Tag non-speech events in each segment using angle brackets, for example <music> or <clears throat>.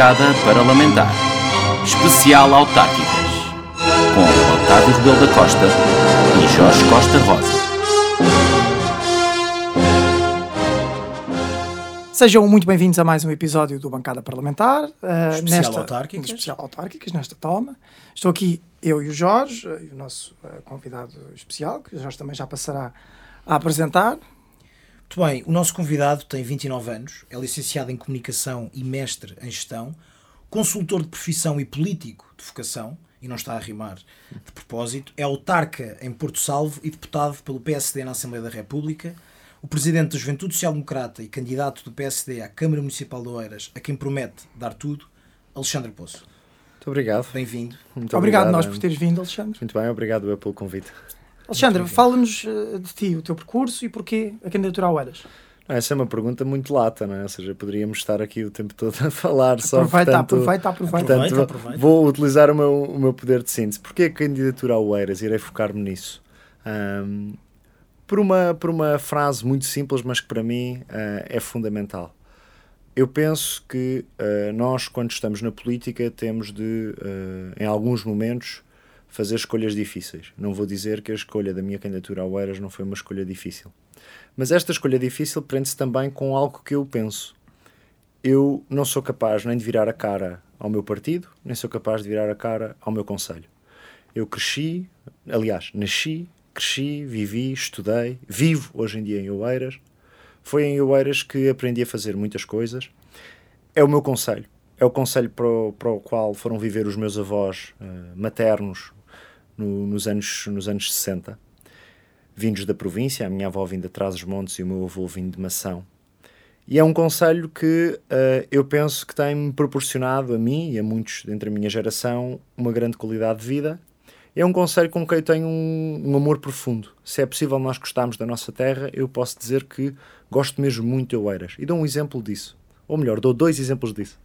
Bancada Parlamentar Especial Autárquicas com Otávio Rebelo da Costa e Jorge Costa Rosa. Sejam muito bem-vindos a mais um episódio do Bancada Parlamentar. Uh, Especial nesta, Autárquicas. Especial Autárquicas, nesta toma. Estou aqui eu e o Jorge, uh, e o nosso uh, convidado especial, que o Jorge também já passará a apresentar. Muito bem, o nosso convidado tem 29 anos, é licenciado em Comunicação e mestre em Gestão, consultor de profissão e político de vocação, e não está a rimar de propósito, é autarca em Porto Salvo e deputado pelo PSD na Assembleia da República, o presidente da Juventude Social Democrata e candidato do PSD à Câmara Municipal de Oeiras, a quem promete dar tudo, Alexandre Poço. Muito obrigado. Bem-vindo. Muito obrigado, obrigado nós por teres vindo, Alexandre. Muito bem, obrigado eu pelo convite. Alexandre, fala-nos uh, de ti, o teu percurso e porquê a candidatura ao. Não, essa é uma pergunta muito lata, não é? Ou seja, poderíamos estar aqui o tempo todo <laughs> a falar só. Aproveita, portanto, aproveita, aproveita. portanto, Aproveita, aproveita. Vou utilizar o meu, o meu poder de síntese. Porquê a candidatura ao Oeiras? Irei focar-me nisso. Ahm, por, uma, por uma frase muito simples, mas que para mim ah, é fundamental. Eu penso que ah, nós, quando estamos na política, temos de, ah, em alguns momentos, fazer escolhas difíceis. Não vou dizer que a escolha da minha candidatura ao Oeiras não foi uma escolha difícil. Mas esta escolha difícil prende-se também com algo que eu penso. Eu não sou capaz nem de virar a cara ao meu partido, nem sou capaz de virar a cara ao meu conselho. Eu cresci, aliás, nasci, cresci, vivi, estudei, vivo hoje em dia em Oeiras. Foi em Oeiras que aprendi a fazer muitas coisas. É o meu conselho. É o conselho para o, para o qual foram viver os meus avós eh, maternos no- nos, anos, nos anos 60 vindos da província, a minha avó vinda de Trás-os-Montes e o meu avô vindo de Mação. E é um conselho que eh, eu penso que tem-me proporcionado a mim e a muitos dentre a minha geração uma grande qualidade de vida. É um conselho com quem eu tenho um, um amor profundo. Se é possível nós gostarmos da nossa terra, eu posso dizer que gosto mesmo muito de Oeiras. E dou um exemplo disso. Ou melhor, dou dois exemplos disso.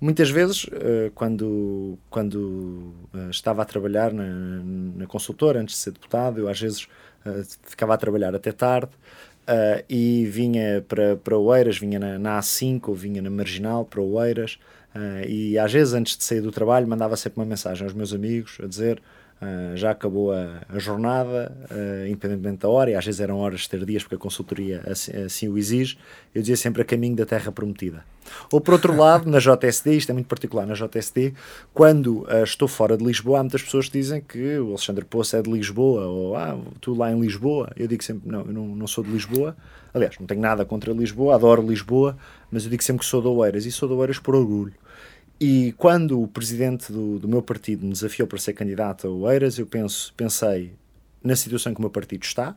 Muitas vezes, eh, quando, quando eh, estava a trabalhar na, na consultora, antes de ser deputado, eu às vezes eh, ficava a trabalhar até tarde e vinha para, para Oeiras, vinha na, na A5 ou vinha na Marginal para Oeiras e às vezes antes de sair do trabalho mandava sempre uma mensagem aos meus amigos a dizer eh, já acabou a, a jornada, eh, independentemente da hora, e às vezes eram horas tardias porque a consultoria assim, assim o exige, eu dizia sempre a caminho da terra prometida. Ou por outro lado, na JSD, isto é muito particular na JSD, quando eh, estou fora de Lisboa, há muitas pessoas que dizem que o Alexandre Poço é de Lisboa, ou ah, tu lá em Lisboa. Eu digo sempre, não, eu não, não sou de Lisboa. Aliás, não tenho nada contra Lisboa, adoro Lisboa, mas eu digo sempre que sou de Oeiras, e sou de Oeiras por orgulho. E quando o presidente do, do meu partido me desafiou para ser candidato a Oeiras, eu penso, pensei na situação em que o meu partido está,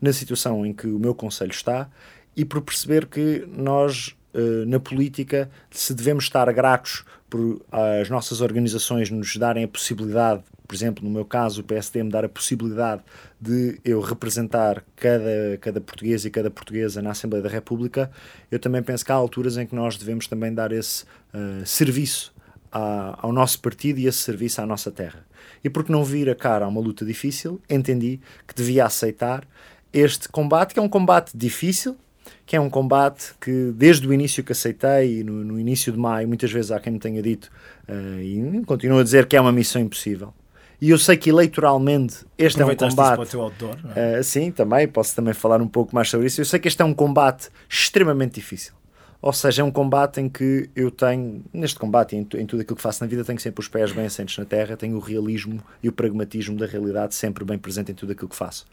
na situação em que o meu conselho está e por perceber que nós, eh, na política, se devemos estar gratos por as nossas organizações nos darem a possibilidade, por exemplo, no meu caso, o PSD me dar a possibilidade de eu representar cada, cada português e cada portuguesa na Assembleia da República, eu também penso que há alturas em que nós devemos também dar esse eh, serviço ao nosso partido e esse serviço à nossa terra. E porque não vir a cara a uma luta difícil, entendi que devia aceitar este combate, que é um combate difícil, que é um combate que desde o início que aceitei, no, no início de maio, muitas vezes há quem me tenha dito, eh, e continuo a dizer que é uma missão impossível. E eu sei que eleitoralmente este é um combate. para o teu outdoor, é? Uh, sim, também, posso também falar um pouco mais sobre isso. Eu sei que este é um combate extremamente difícil. Ou seja, é um combate em que eu tenho, neste combate e em, em tudo aquilo que faço na vida, tenho sempre os pés bem assentes na terra, tenho o realismo e o pragmatismo da realidade sempre bem presente em tudo aquilo que faço.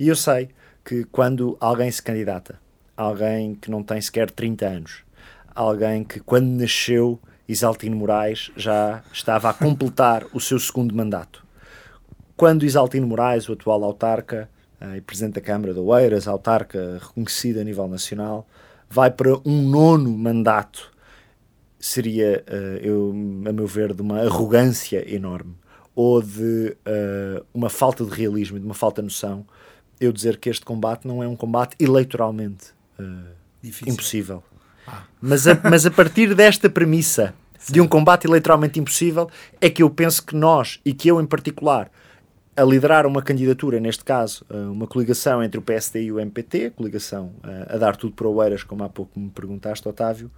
E eu sei que quando alguém se candidata, alguém que não tem sequer 30 anos, alguém que quando nasceu, Isaltino Moraes já estava a completar o seu segundo mandato quando Isaltino Moraes, o atual autarca eh, e presidente da Câmara de Oeiras, autarca reconhecido a nível nacional, vai para um nono mandato, seria, eh, eu, a meu ver, de uma arrogância enorme ou de eh, uma falta de realismo e de uma falta de noção eu dizer que este combate não é um combate eleitoralmente impossível. Mas a, mas a partir desta premissa de um combate eleitoralmente impossível é que eu penso que nós, e que eu em particular, a liderar uma candidatura, neste caso, uh, uma coligação entre o PSD e o MPT, coligação uh, a dar tudo para Oeiras, como há pouco me perguntaste, Otávio,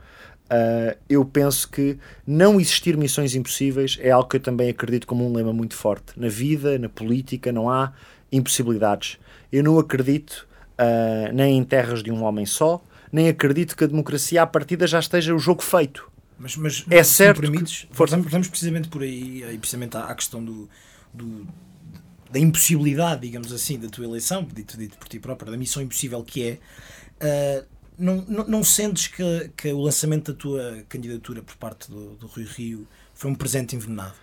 uh, eu penso que não existir missões impossíveis é algo que eu também acredito como um lema muito forte. Na vida, na política, não há impossibilidades. Eu não acredito nem em terras de um homem só, nem acredito que a democracia à partida já esteja o jogo feito. Mas, mas é certo. Permites, que... Vamos precisamente por aí, aí precisamente à, à questão do, do, da impossibilidade, digamos assim, da tua eleição, dito, dito por ti próprio, da missão impossível que é. Uh, não, não, não, sentes que, que o lançamento da tua candidatura por parte do, do Rui Rio foi um presente envenenado?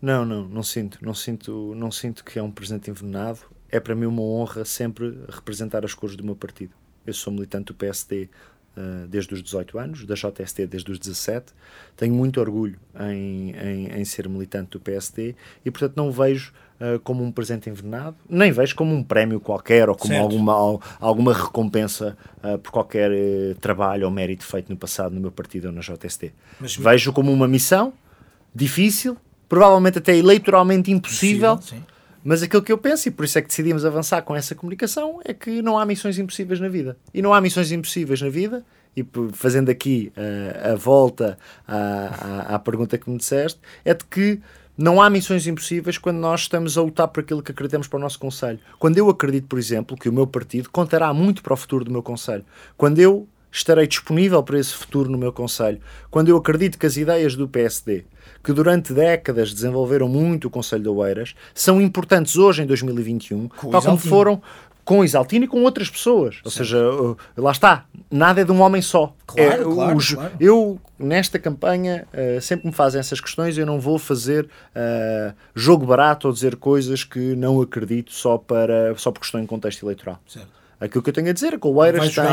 Não, não, não sinto, não sinto, não sinto que é um presente envenenado. É para mim uma honra sempre representar as cores do meu partido. Eu sou militante do PSD uh, desde os 18 anos, da JST desde os 17. Tenho muito orgulho em, em, em ser militante do PSD e, portanto, não vejo uh, como um presente envenenado, nem vejo como um prémio qualquer ou como alguma, alguma recompensa uh, por qualquer trabalho ou mérito feito no passado no meu partido ou na JST. Mas, vejo como uma missão difícil, provavelmente até eleitoralmente impossível. impossível mas aquilo que eu penso, e por isso é que decidimos avançar com essa comunicação, é que não há missões impossíveis na vida. E não há missões impossíveis na vida, e fazendo aqui uh, a volta à, à, à, pergunta que me disseste, é de que não há missões impossíveis quando nós estamos a lutar por aquilo que acreditamos para o nosso Conselho. Quando eu acredito, por exemplo, que o meu partido contará muito para o futuro do meu Conselho. Quando eu estarei disponível para esse futuro no meu Conselho. Quando eu acredito que as ideias do PSD que durante décadas desenvolveram muito o Conselho de Oeiras, são importantes hoje em 2021, com tal como foram com Isaltino e com outras pessoas. Ou seja, uh, lá está, nada é de um homem só. Claro, é, claro, os, claro. Eu, nesta campanha, uh, sempre me fazem essas questões, eu não vou fazer uh, jogo barato ou dizer coisas que não acredito só, para, só porque estou em contexto eleitoral. Certo. Aquilo que eu tenho a dizer é que o Oeiras tem...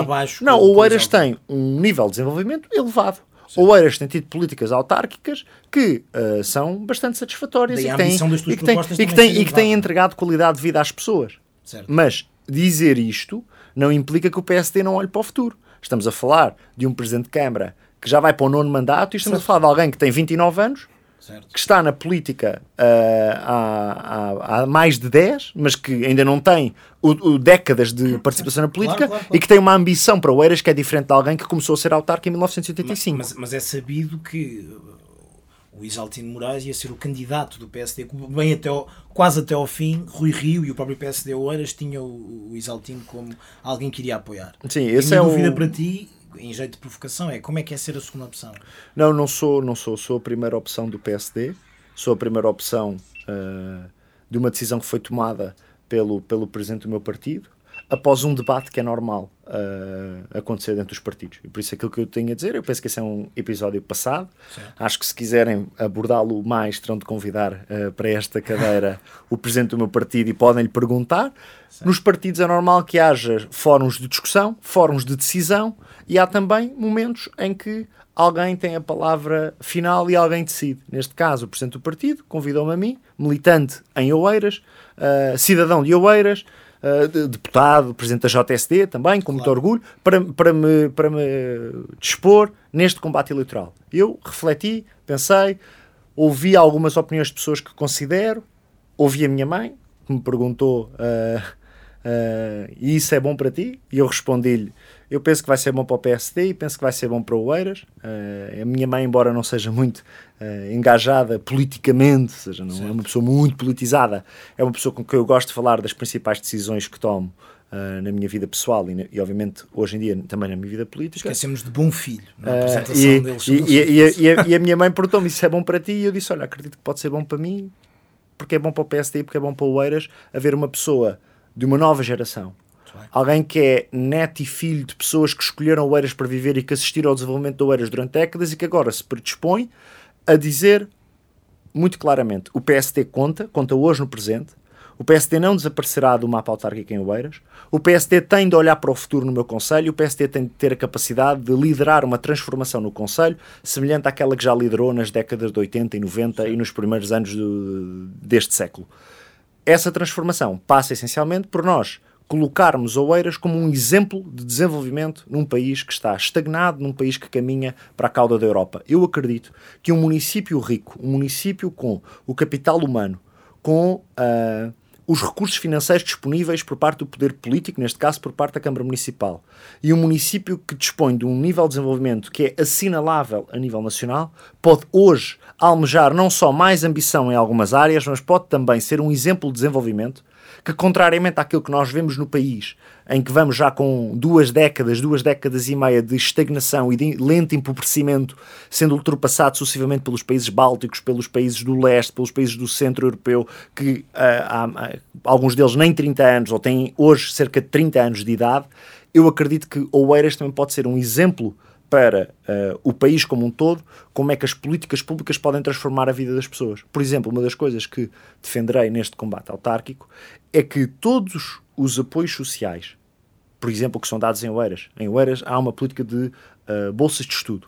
Não, o Oeiras tem um nível de desenvolvimento elevado. Sim. O Oeiras tem tido políticas autárquicas que uh, são bastante satisfatórias e que, têm, e, que têm, e, que têm, e que têm entregado qualidade de vida às pessoas. Certo. Mas dizer isto não implica que o PSD não olhe para o futuro. Estamos a falar de um Presidente de Câmara que já vai para o nono mandato e estamos certo. a falar de alguém que tem 29 anos Certo. que está na política uh, há, há, há, mais de 10, mas que ainda não tem o, o décadas de participação na política claro, claro, claro. e que tem uma ambição para o Eiras que é diferente de alguém que começou a ser autarca em 1985. Mas, mas, mas é sabido que o Isaltino Moraes ia ser o candidato do PSD, bem até ao, quase até ao fim, Rui Rio e o próprio PSD Oeiras tinham o, o Isaltino como alguém que iria apoiar. Sim, esse é dúvida o... para ti em jeito de provocação, é como é que é ser a segunda opção? Não, não sou, não sou. Sou a primeira opção do PSD, sou a primeira opção uh, de uma decisão que foi tomada pelo, pelo presidente do meu partido, após um debate que é normal acontecer dentro dos partidos. E por isso aquilo que eu tenho a dizer, eu penso que esse é um episódio passado. Acho que se quiserem abordá-lo mais, terão de convidar uh, para esta cadeira <laughs> o presidente do meu partido e podem lhe perguntar. Nos partidos é normal que haja fóruns de discussão, fóruns de decisão e há também momentos em que alguém tem a palavra final e alguém decide. Neste caso, o Presidente do Partido convidou-me a mim, militante em Oeiras, uh, cidadão de Oeiras, uh, deputado, Presidente da JSD também, com claro. muito orgulho, para, para, me, para me dispor neste combate eleitoral. Eu refleti, pensei, ouvi algumas opiniões de pessoas que considero, ouvi a minha mãe, que me perguntou uh, e isso é bom para ti? E eu respondi-lhe eu penso que vai ser bom para o PSD e penso que vai ser bom para o Oeiras. Uh, a minha mãe, embora não seja muito uh, engajada politicamente, ou seja, não certo. é uma pessoa muito politizada, é uma pessoa com quem eu gosto de falar das principais decisões que tomo uh, na minha vida pessoal e, e, obviamente, hoje em dia também na minha vida política. Esquecemos de bom filho na apresentação e, deles. E, e, a, e a minha mãe perguntou-me se é bom para ti e eu disse, olha, acredito que pode ser bom para mim porque é bom para o PSD porque é bom para o Oeiras haver uma pessoa de uma nova geração Alguém que é neto e filho de pessoas que escolheram Oeiras para viver e que assistiram ao desenvolvimento de Oeiras durante décadas e que agora se predispõe a dizer muito claramente: o PSD conta, conta hoje no presente. O PSD não desaparecerá do mapa autárquico em Oeiras. O PSD tem de olhar para o futuro no meu Conselho. O PSD tem de ter a capacidade de liderar uma transformação no Conselho, semelhante àquela que já liderou nas décadas de 80 e 90 Sim. e nos primeiros anos do, deste século. Essa transformação passa essencialmente por nós colocarmos Oeiras como um exemplo de desenvolvimento num país que está estagnado, num país que caminha para a cauda da Europa. Eu acredito que um município rico, um município com o capital humano, com uh, os recursos financeiros disponíveis por parte do poder político, neste caso por parte da Câmara Municipal, e um município que dispõe de um nível de desenvolvimento que é assinalável a nível nacional, pode hoje almejar não só mais ambição em algumas áreas, mas pode também ser um exemplo de desenvolvimento que, contrariamente àquilo que nós vemos no país, em que vamos já com duas décadas, duas décadas e meia de estagnação e de lento empobrecimento, sendo ultrapassado sucessivamente pelos países bálticos, pelos países do leste, pelos países do centro europeu, que há, há, alguns deles nem 30 anos, ou têm hoje cerca de 30 anos de idade, eu acredito que Oeiras também pode ser um exemplo para uh, o país como um todo, como é que as políticas públicas podem transformar a vida das pessoas. Por exemplo, uma das coisas que defenderei neste combate autárquico é que todos os apoios sociais, por exemplo, que são dados em Oeiras, em Oeiras há uma política de uh, bolsas de estudo.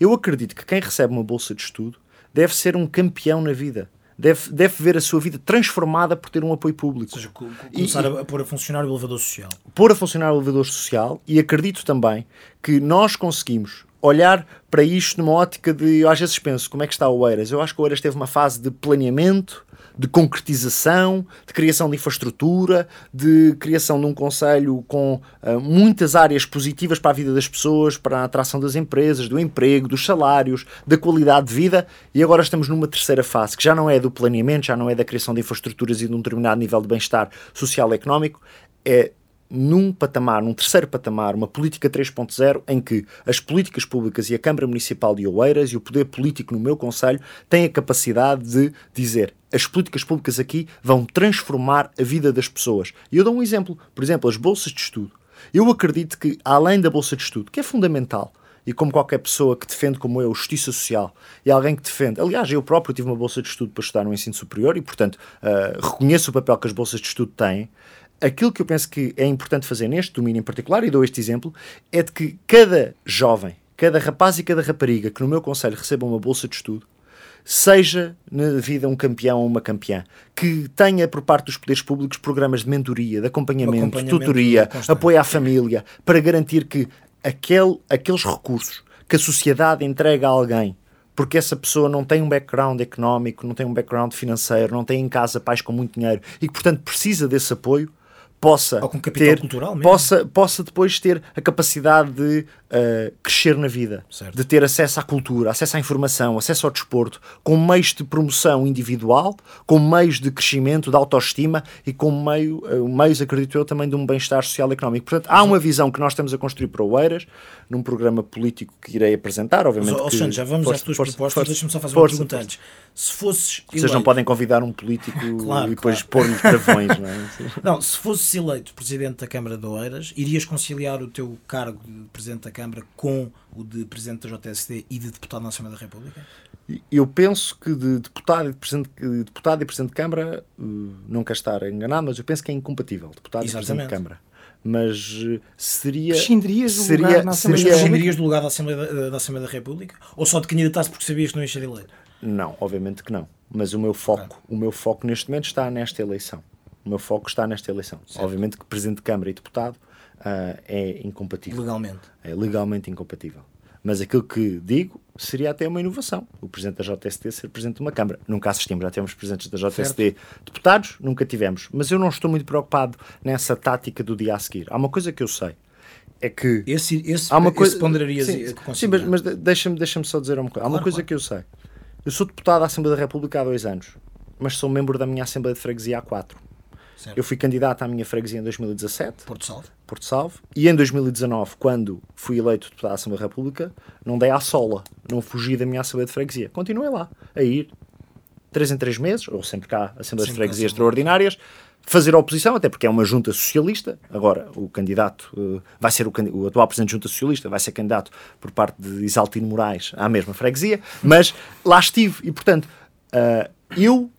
Eu acredito que quem recebe uma bolsa de estudo deve ser um campeão na vida. Deve, deve ver a sua vida transformada por ter um apoio público. Ou seja, começar e, a pôr a funcionar o elevador social. Pôr a funcionar o elevador social e acredito também que nós conseguimos olhar para isto numa ótica de. Eu às vezes penso como é que está o Oeiras. Eu acho que o Oeiras teve uma fase de planeamento, de concretização, de criação de infraestrutura, de criação de um conselho com uh, muitas áreas positivas para a vida das pessoas, para a atração das empresas, do emprego, dos salários, da qualidade de vida. E agora estamos numa terceira fase, que já não é do planeamento, já não é da criação de infraestruturas e de um determinado nível de bem-estar social e económico, é num patamar, num terceiro patamar, uma política 3.0 em que as políticas públicas e a Câmara Municipal de Oeiras e o poder político no meu Conselho têm a capacidade de dizer as políticas públicas aqui vão transformar a vida das pessoas. E eu dou um exemplo, por exemplo, as bolsas de estudo. Eu acredito que, além da bolsa de estudo, que é fundamental, e como qualquer pessoa que defende, como eu, justiça social e alguém que defende. Aliás, eu próprio tive uma bolsa de estudo para estudar no ensino superior e, portanto, uh, reconheço o papel que as bolsas de estudo têm aquilo que eu penso que é importante fazer neste domínio em particular, e dou este exemplo, é de que cada jovem, cada rapaz e cada rapariga que no meu conselho receba uma bolsa de estudo, seja na vida um campeão ou uma campeã, que tenha por parte dos poderes públicos programas de mentoria, de acompanhamento, acompanhamento tutoria, apoio à família, para garantir que aquele, aqueles recursos que a sociedade entrega a alguém porque essa pessoa não tem um background económico, não tem um background financeiro, não tem em casa pais com muito dinheiro e que, portanto, precisa desse apoio, possa ter, possa, possa depois ter a capacidade de uh, crescer na vida, certo. de ter acesso à cultura, acesso à informação, acesso ao desporto, com meios de promoção individual, com meios de crescimento, de autoestima e com meio, uh, meios, acredito eu, também de um bem-estar social e económico. Portanto, há uma visão que nós estamos a construir para Oeiras, num programa político que irei apresentar, obviamente. Mas, Alexandre, que, já vamos força, às tuas força, propostas, deixa-me só fazer força, uma pergunta antes. Se fosses Vocês eleito... não podem convidar um político <laughs> claro, e depois claro. pôr-lhe travões, não é? <laughs> não, se fosses eleito Presidente da Câmara de Oeiras, irias conciliar o teu cargo de Presidente da Câmara com o de Presidente da JSD e de Deputado na Assembleia da República? Eu penso que de deputado e, presidente, deputado e Presidente de Câmara, eh, não quero estar enganado, mas eu penso que é incompatível, deputado Exatamente. e Presidente de Câmara mas eh, seria. Prescindirias do seria, lugar na Assembleia seria, Prescindirias do lugar da Assembleia da, da Assembleia da República? Ou só de candidatasse porque sabias que não ia ser eleito? Não, obviamente que não. Mas o meu foco, o meu foco neste momento está nesta eleição. O meu foco está nesta eleição. Certo. Obviamente que Presidente de Câmara e Deputado uh, é incompatível. Legalmente. É legalmente incompatível. Mas aquilo que digo seria até uma inovação. O Presidente da JST ser Presidente de uma Câmara. Nunca assistimos, já tivemos Presidentes da JST certo. deputados, nunca tivemos. Mas eu não estou muito preocupado nessa tática do dia a seguir. Há uma coisa que eu sei. É que. Esse, esse, há uma coisa, esse ponderarias sim, sim, mas, mas deixa-me deixa só dizer uma coisa. Há uma coisa claro. que eu sei. Eu sou deputado da Assembleia da República há dois anos, mas sou membro da minha Assembleia de Freguesia há quatro. Certo. Eu fui candidato à minha freguesia em 2017. Porto Salvo. Porto Salvo. E em 2019, quando fui eleito deputado da Assembleia da República, não dei à sola. Não fugi da minha Assembleia de Freguesia. Continuei lá, a ir, três em três meses, ou sempre cá, Assembleias de Freguesia extraordinárias, fazer oposição, até porque é uma junta socialista. Agora, o candidato uh, vai ser o, o, atual presidente da junta socialista, vai ser candidato por parte de Isaltino Moraes à mesma freguesia, mas lá estive e, portanto, uh, eu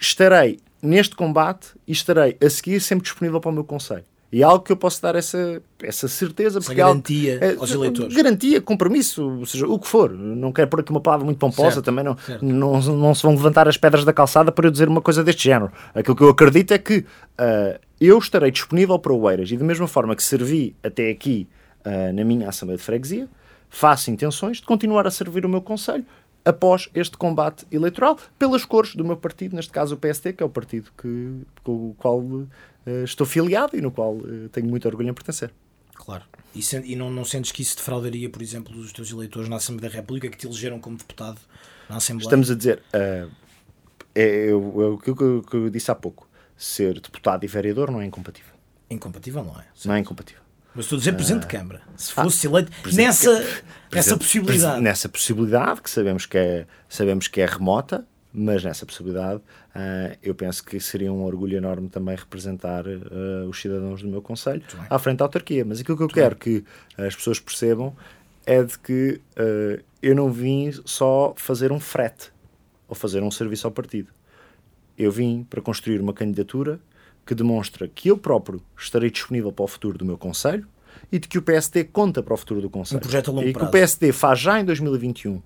estarei neste combate e estarei a seguir sempre disponível para o meu conselho. E é algo que eu posso dar essa, essa certeza. Essa garantia é, aos eleitores. Garantia, compromisso, ou seja, o que for. Não quero pôr aqui uma palavra muito pomposa, certo, também não, não, não se vão levantar as pedras da calçada para eu dizer uma coisa deste género. Aquilo que eu acredito é que uh, eu estarei disponível para o Eiras e da mesma forma que servi até aqui uh, na minha Assembleia de Freguesia, faço intenções de continuar a servir o meu Conselho após este combate eleitoral, pelas cores do meu partido, neste caso o PST, que é o partido que, com o qual uh, estou filiado e no qual uh, tenho muito orgulho em pertencer. Claro. E, e não, não sentes que isso defraudaria, por exemplo, os teus eleitores na Assembleia da República que te elegeram como deputado na Assembleia? Estamos a dizer, uh, é, o que eu, que eu disse há pouco, ser deputado e vereador não é incompatível. Incompatível, não é? Não é incompatível. Mas estou a dizer Presidente de Câmara. Se Ah, fosse eleito Presidente nessa, nessa possibilidade. Nessa possibilidade, que sabemos que é, sabemos que é remota, mas nessa possibilidade ah, eu penso que seria um orgulho enorme também representar ah, os cidadãos do meu Conselho bem. à frente da autarquia. Mas aquilo que eu quero que as pessoas percebam é de que ah, eu não vim só fazer um frete ou fazer um serviço ao partido. Eu vim para construir uma candidatura que demonstra que eu próprio estarei disponível para o futuro do meu Conselho e de que o PSD conta para o futuro do Conselho. Um projeto a longo e que prazo. o PSD faz já em 2021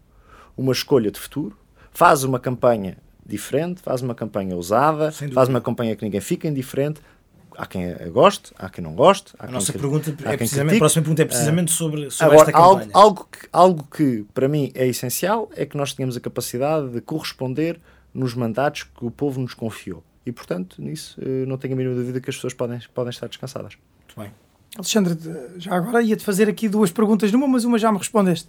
uma escolha de futuro, faz uma campanha diferente, faz uma campanha ousada, faz uma campanha que ninguém fica indiferente. Há quem a goste, há quem não goste. A nossa pergunta é precisamente, a próxima pergunta é precisamente sobre, sobre Agora, esta algo, campanha. algo, que, algo que para mim é essencial é que nós tenhamos a capacidade de corresponder nos mandatos que o povo nos confiou. E, portanto, nisso eh, não tenho a mínima dúvida que as pessoas podem, podem estar descansadas. Muito bem. Alexandre, já agora ia-te fazer aqui duas perguntas numa, mas uma já me respondeste.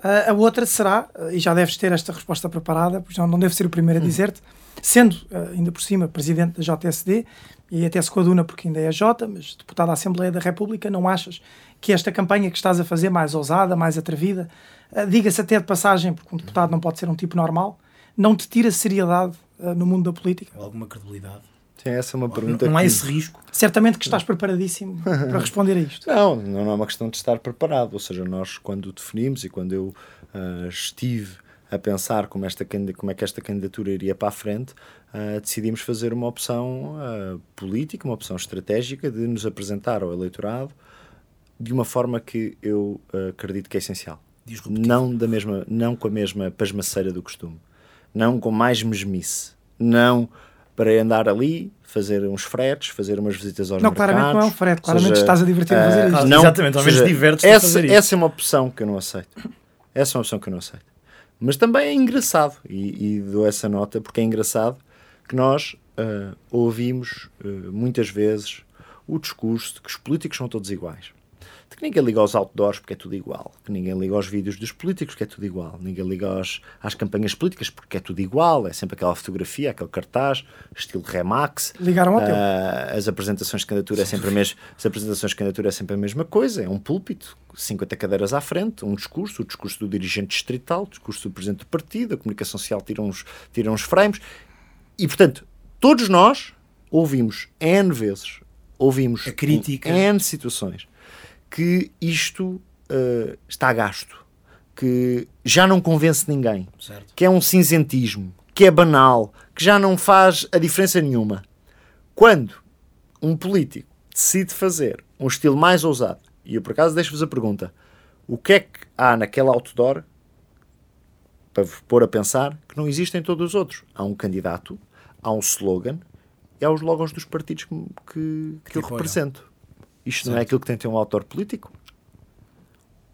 A outra será, ah, e já deves ter esta resposta preparada, porque já não devo ser o primeiro a dizer-te, sendo ah, ainda por cima presidente da JSD, e até se coaduna porque ainda é J, mas deputado à Assembleia da República, não achas que esta campanha que estás a fazer mais ousada, mais atrevida, diga-se até de passagem, porque um deputado não pode ser um tipo normal, não te tira seriedade ah, no mundo da política? Alguma credibilidade? Sim, essa é uma Não, pergunta não há que- esse risco. Certamente que estás preparadíssimo para responder a isto. Não, não é uma questão de estar preparado. Ou seja, nós, quando definimos e quando eu ah, estive a pensar como, esta, como é que esta candidatura iria para a frente, ah, decidimos fazer uma opção ah, política, uma opção estratégica de nos apresentar ao eleitorado de uma forma que eu acredito que é essencial. Disruptivo. Não, da mesma, não com a mesma pasmaceira do costume. Não com mais mesmice. Não para andar ali, fazer uns fretes, fazer umas visitas aos Não, mercados. claramente não é um frete, claramente seja, estás a divertir a fazer ah, isto. não, Exatamente, ao menos divertes-te a essa, fazer isto. essa é uma opção que eu não aceito. Essa é uma opção que eu não aceito. Mas também é engraçado, e, e dou essa nota porque é engraçado que nós ah, ouvimos ah, muitas vezes o discurso de que os políticos são todos iguais. Que ninguém liga aos outdoors porque é tudo igual. Que ninguém liga aos vídeos dos políticos porque é tudo igual. Ninguém liga aos, às campanhas políticas porque é tudo igual. É sempre aquela fotografia, aquele cartaz, estilo Remax. Ligaram ao. Ah, as apresentações de candidatura é sempre a mesma, as apresentações de candidatura é sempre a mesma coisa, é um púlpito, 50 cadeiras à frente, um discurso, o discurso do dirigente distrital, o discurso do presidente do partido, a comunicação social tira uns, tira uns frames. E portanto, todos nós ouvimos N vezes, ouvimos A crítica. N situações que isto ah, está gasto, que já não convence ninguém Certo. que é um cinzentismo, que é banal, que já não faz a diferença nenhuma. Quando um político decide fazer um estilo mais ousado, e eu por acaso deixo-vos a pergunta: o que é que há naquele outdoor para vos pôr a pensar que não existem todos os outros? Há um candidato, há um slogan e há os logos dos partidos que, que, que eu apoiam. represento. Isto não é aquilo que tem de ter um autor político?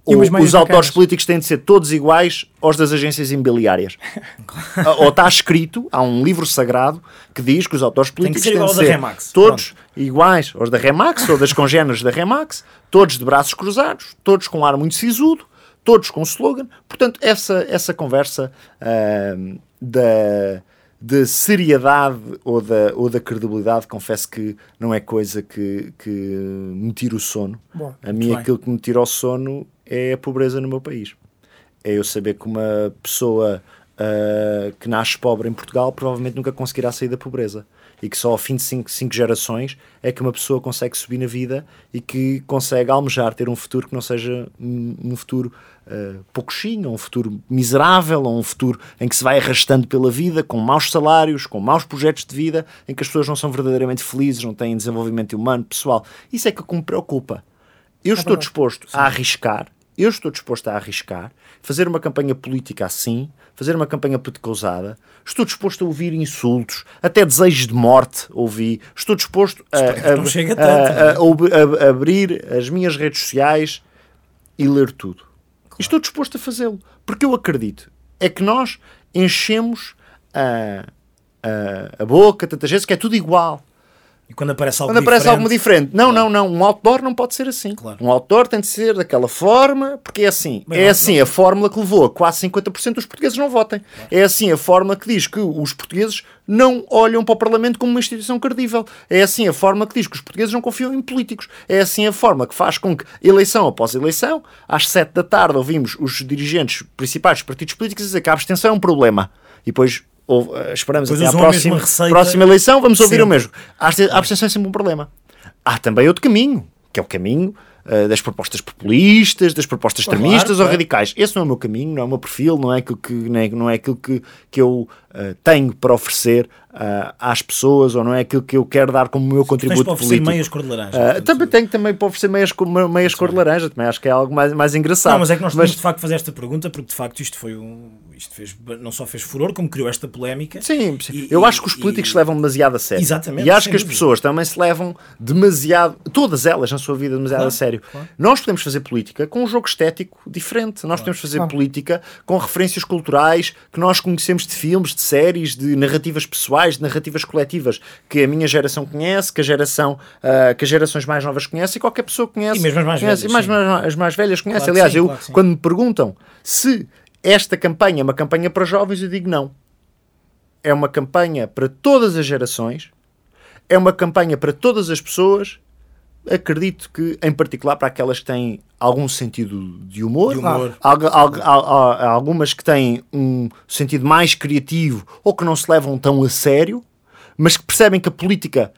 Ou os autores políticos têm de ser todos iguais aos das agências imobiliárias? <laughs> Ou está escrito, há um livro sagrado que diz que os autores políticos ser têm de ao da ser Remax. todos iguais aos da Remax ou das congêneres da Remax, todos de braços cruzados, todos com um ar muito sisudo, todos com slogan. Portanto, essa, essa conversa ahm, da, de seriedade ou da, ou da credibilidade, confesso que não é coisa que, que me tira o sono. Boa, a mim, bem. aquilo que me tira o sono é a pobreza no meu país. É eu saber que uma pessoa ah, que nasce pobre em Portugal provavelmente nunca conseguirá sair da pobreza. E que só ao fim de cinco, cinco gerações é que uma pessoa consegue subir na vida e que consegue almejar ter um futuro que não seja um, um futuro uh, pouquinho, um futuro miserável, ou um futuro em que se vai arrastando pela vida, com maus salários, com maus projetos de vida, em que as pessoas não são verdadeiramente felizes, não têm desenvolvimento humano, pessoal. Isso é que me preocupa. Eu estou verdade. disposto a arriscar, eu estou disposto a arriscar, fazer uma campanha política assim, fazer uma campanha política ousada, estou disposto a ouvir insultos, até desejos de morte ouvi, estou disposto a, que a- a a- a- a a- a abrir as minhas redes sociais e ler tudo. Estou disposto a fazê-lo, porque eu acredito é que nós enchemos a, a, a boca tantas vezes que é tudo igual. E quando aparece algo Quando aparece diferente, algo diferente. Não, não, não. Um outdoor não pode ser assim. Claro. Um outdoor tem de ser daquela forma, porque é assim. É não- assim a fórmula que levou a quase 50% dos portugueses não votem. É assim a fórmula que diz que os portugueses não olham para o Parlamento como uma instituição credível. É assim a forma que diz que os portugueses não confiam em políticos. É assim a forma que faz com que, eleição após eleição, às 7 da tarde, ouvimos os dirigentes principais dos partidos políticos dizer que a abstenção é um problema. E depois ou, eh, esperamos Depois até à próxima, próxima eleição, vamos ouvir o mesmo. A abste- a abstenção é sempre um problema. Há também outro caminho, que é o caminho eh, das propostas populistas, das propostas Claro, extremistas ou claro. radicais. Esse não é o meu caminho, não é o meu perfil, não é aquilo que, não é, não é aquilo que, que eu eh, tenho para oferecer ah, às pessoas ou não é aquilo que eu quero dar como meu tens contributo oferecer político. meias cor de laranja. Também tenho também para oferecer meias, meias cor de laranja, também acho que é algo mais, mais engraçado. Não, mas é que nós Mas- temos de facto fazer esta pergunta porque de facto isto foi um. Isto fez, não só fez furor, como criou esta polémica. Sim, sim. E- eu e- acho que os políticos se levam demasiado a sério. Exatamente, E acho que as pessoas também se levam demasiado, todas elas na sua vida, demasiado Claro, a sério. claro. Nós podemos fazer política com um jogo estético diferente. Nós podemos fazer Claro. política com referências culturais que nós conhecemos de filmes, de séries, de narrativas pessoais, de narrativas coletivas que a minha geração conhece, que a geração, ah, que as gerações mais novas conhecem e qualquer pessoa conhece. E mesmo as mais conhece, velhas, e mais- mais- as mais velhas conhecem. Claro Aliás, sim, eu, claro quando me perguntam se esta campanha é uma campanha para jovens, eu digo não é uma campanha para todas as gerações, é uma campanha para todas as pessoas. Acredito que, em particular, para aquelas que têm algum sentido de humor, De humor. algu- algu- al- al- algumas que têm um sentido mais criativo ou que não se levam tão a sério, mas que percebem que a política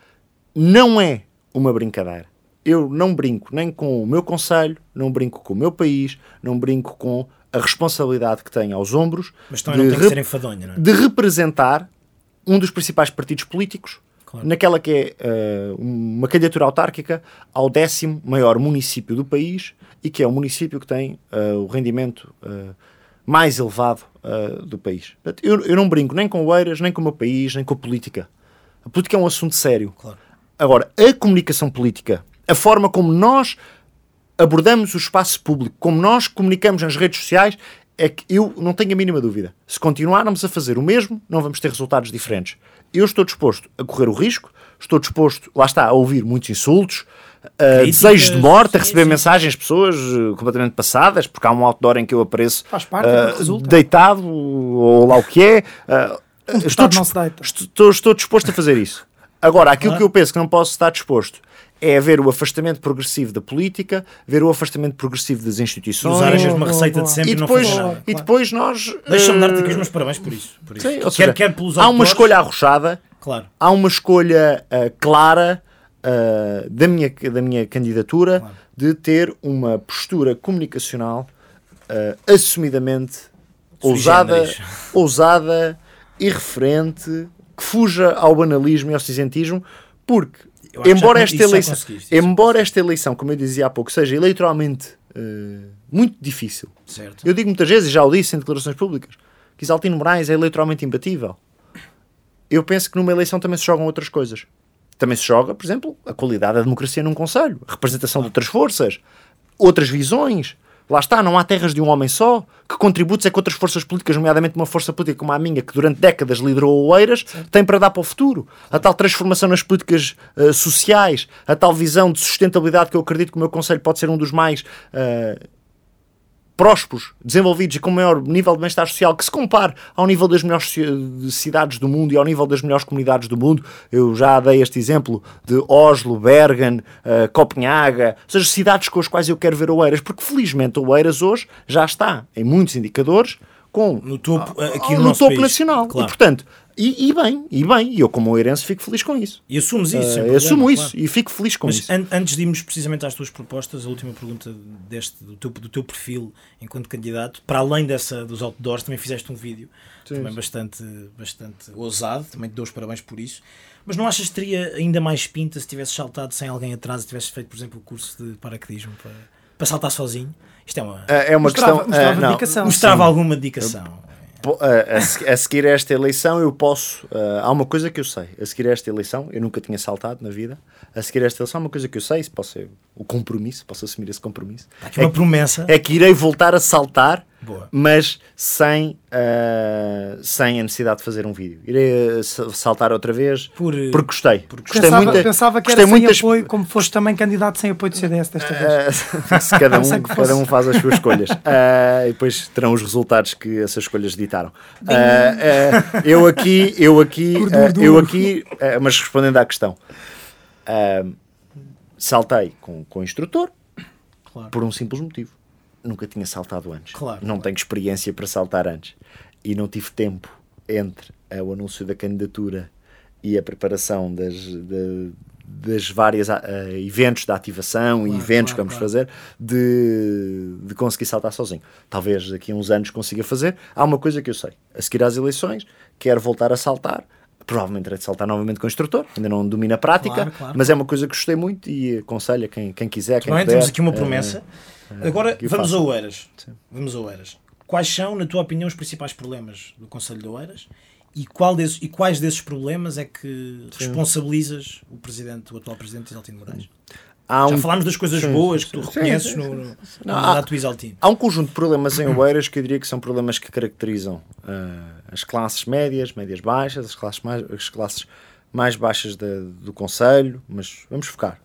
não é uma brincadeira. Eu não brinco nem com o meu conselho, não brinco com o meu país, não brinco com a responsabilidade que tenho aos ombros Mas não de tem que ser enfadonha, não é? de representar um dos principais partidos políticos Claro. naquela que é eh, uma candidatura autárquica ao décimo maior município do país e que é o município que tem eh, o rendimento eh, mais elevado do país. Portanto, eu, eu não brinco nem com o Eiras, nem com o meu país, nem com a política. A política é um assunto sério. Claro. Agora, a comunicação política, a forma como nós abordamos o espaço público, como nós comunicamos nas redes sociais, é que eu não tenho a mínima dúvida. Se continuarmos a fazer o mesmo, não vamos ter resultados diferentes. Eu estou disposto a correr o risco, estou disposto, lá está, a ouvir muitos insultos, a desejos de morte, a sim, receber sim. mensagens de pessoas eh, completamente passadas, porque há um outdoor em que eu apareço parte, é resulta. deitado, ou lá o que é. eh, estou, disp- estou, estou disposto a fazer isso. Agora, aquilo que eu penso que não posso estar disposto é ver o afastamento progressivo da política, ver o afastamento progressivo das instituições. usar a mesma boa, receita boa. de sempre E não depois, Claro, nada. e depois nós. Deixa-me eh, dar-te aqui os meus parabéns por isso. Por isso. sim, ou quer, seja, quer pelos há uma escolha arrochada, Claro. há uma escolha eh, clara eh, da, minha, da minha candidatura Claro. de ter uma postura comunicacional eh, assumidamente Sui ousada, generis. <laughs> ousada, irreferente, que fuja ao banalismo e ao cinzentismo, porque embora esta eleição, embora esta eleição, como eu dizia há pouco, seja eleitoralmente eh, muito difícil, Certo. eu digo muitas vezes, e já o disse em declarações públicas, que Isaltino Moraes é eleitoralmente imbatível. Eu penso que numa eleição também se jogam outras coisas. Também se joga, por exemplo, a qualidade da democracia num conselho, a representação de outras forças, outras visões. Lá está, não há terras de um homem só. Que contributos é que outras forças políticas, nomeadamente uma força política como a minha, que durante décadas liderou o Eiras, tem para dar para o futuro? A tal transformação nas políticas eh, sociais, a tal visão de sustentabilidade que eu acredito que o meu Conselho pode ser um dos mais eh, prósperos, desenvolvidos e com maior nível de bem-estar social que se compare ao nível das melhores ci- cidades do mundo e ao nível das melhores comunidades do mundo. Eu já dei este exemplo de Oslo, Bergen, eh, Copenhaga, ou seja, cidades com as quais eu quero ver Oeiras, porque felizmente Oeiras hoje já está em muitos indicadores com No topo, ah, aqui no, no topo país. nacional. Claro. E portanto, e, e bem, e bem, e eu como oeirense fico feliz com isso. E assumes isso. Eh, problema, assumo isso claro. e fico feliz com Mas isso. an- antes de irmos precisamente às tuas propostas, a última pergunta deste, do, teu, do teu perfil enquanto candidato, para além dessa dos outdoors, também fizeste um vídeo também bastante, bastante ousado, também te dou os parabéns por isso. Mas não achas que teria ainda mais pinta se tivesse saltado sem alguém atrás e tivesse feito, por exemplo, o curso de paraquedismo para, para saltar sozinho? Isto é uma. Eh, É uma Mostrava- questão. mostrava eh, não, dedicação. mostrava alguma dedicação. Po- a, a se- a seguir a esta eleição eu posso ah, há uma coisa que eu sei a seguir a esta eleição eu nunca tinha saltado na vida a seguir a esta eleição há uma coisa que eu sei isso posso ser o compromisso posso assumir esse compromisso Há aqui uma promessa. é que irei voltar a saltar Boa. mas sem, ah, sem a necessidade de fazer um vídeo. Irei ah, sa- saltar outra vez Por, porque gostei. gostei Pensava, muito. pensava que era sem apoio, como foste também candidato sem apoio do CDS desta vez. Ah, <laughs> se cada, <laughs> Pensei um, cada um faz as suas <laughs> escolhas. Ah, e depois terão os resultados que essas escolhas ditaram. Eu aqui, eu aqui, eu aqui, mas respondendo à questão, saltei com, com o instrutor Claro. por um simples motivo. Nunca tinha saltado antes. Claro, não claro. tenho experiência para saltar antes. E não tive tempo entre ah, o anúncio da candidatura e a preparação das, da- das várias ah, eventos de ativação e Claro, eventos claro, que vamos claro. fazer de, de conseguir saltar sozinho. Talvez daqui a uns anos consiga fazer. Há uma coisa que eu sei. A seguir às eleições, quero voltar a saltar. Provavelmente terei de saltar novamente com o instrutor. Ainda não domino a prática, mas é uma coisa que gostei muito e aconselho a quem, quem quiser. Quem Não puder, Temos aqui uma eh, promessa. Agora vamos faça. a Oeiras. Vamos a Oeiras. Quais são, na tua opinião, os principais problemas do Conselho de Oeiras? E, qual desses, e quais desses problemas é que responsabilizas o presidente, o atual presidente Isaltino Moraes? há Já um, falámos das coisas sim, boas que tu sim, reconheces sim, no, no, no mandato Isaltino. Há um conjunto de problemas em <clears throat> Oeiras que eu diria que são problemas que caracterizam ah, as classes médias, médias baixas, as classes mais, as classes mais baixas da- do Conselho, mas vamos focar.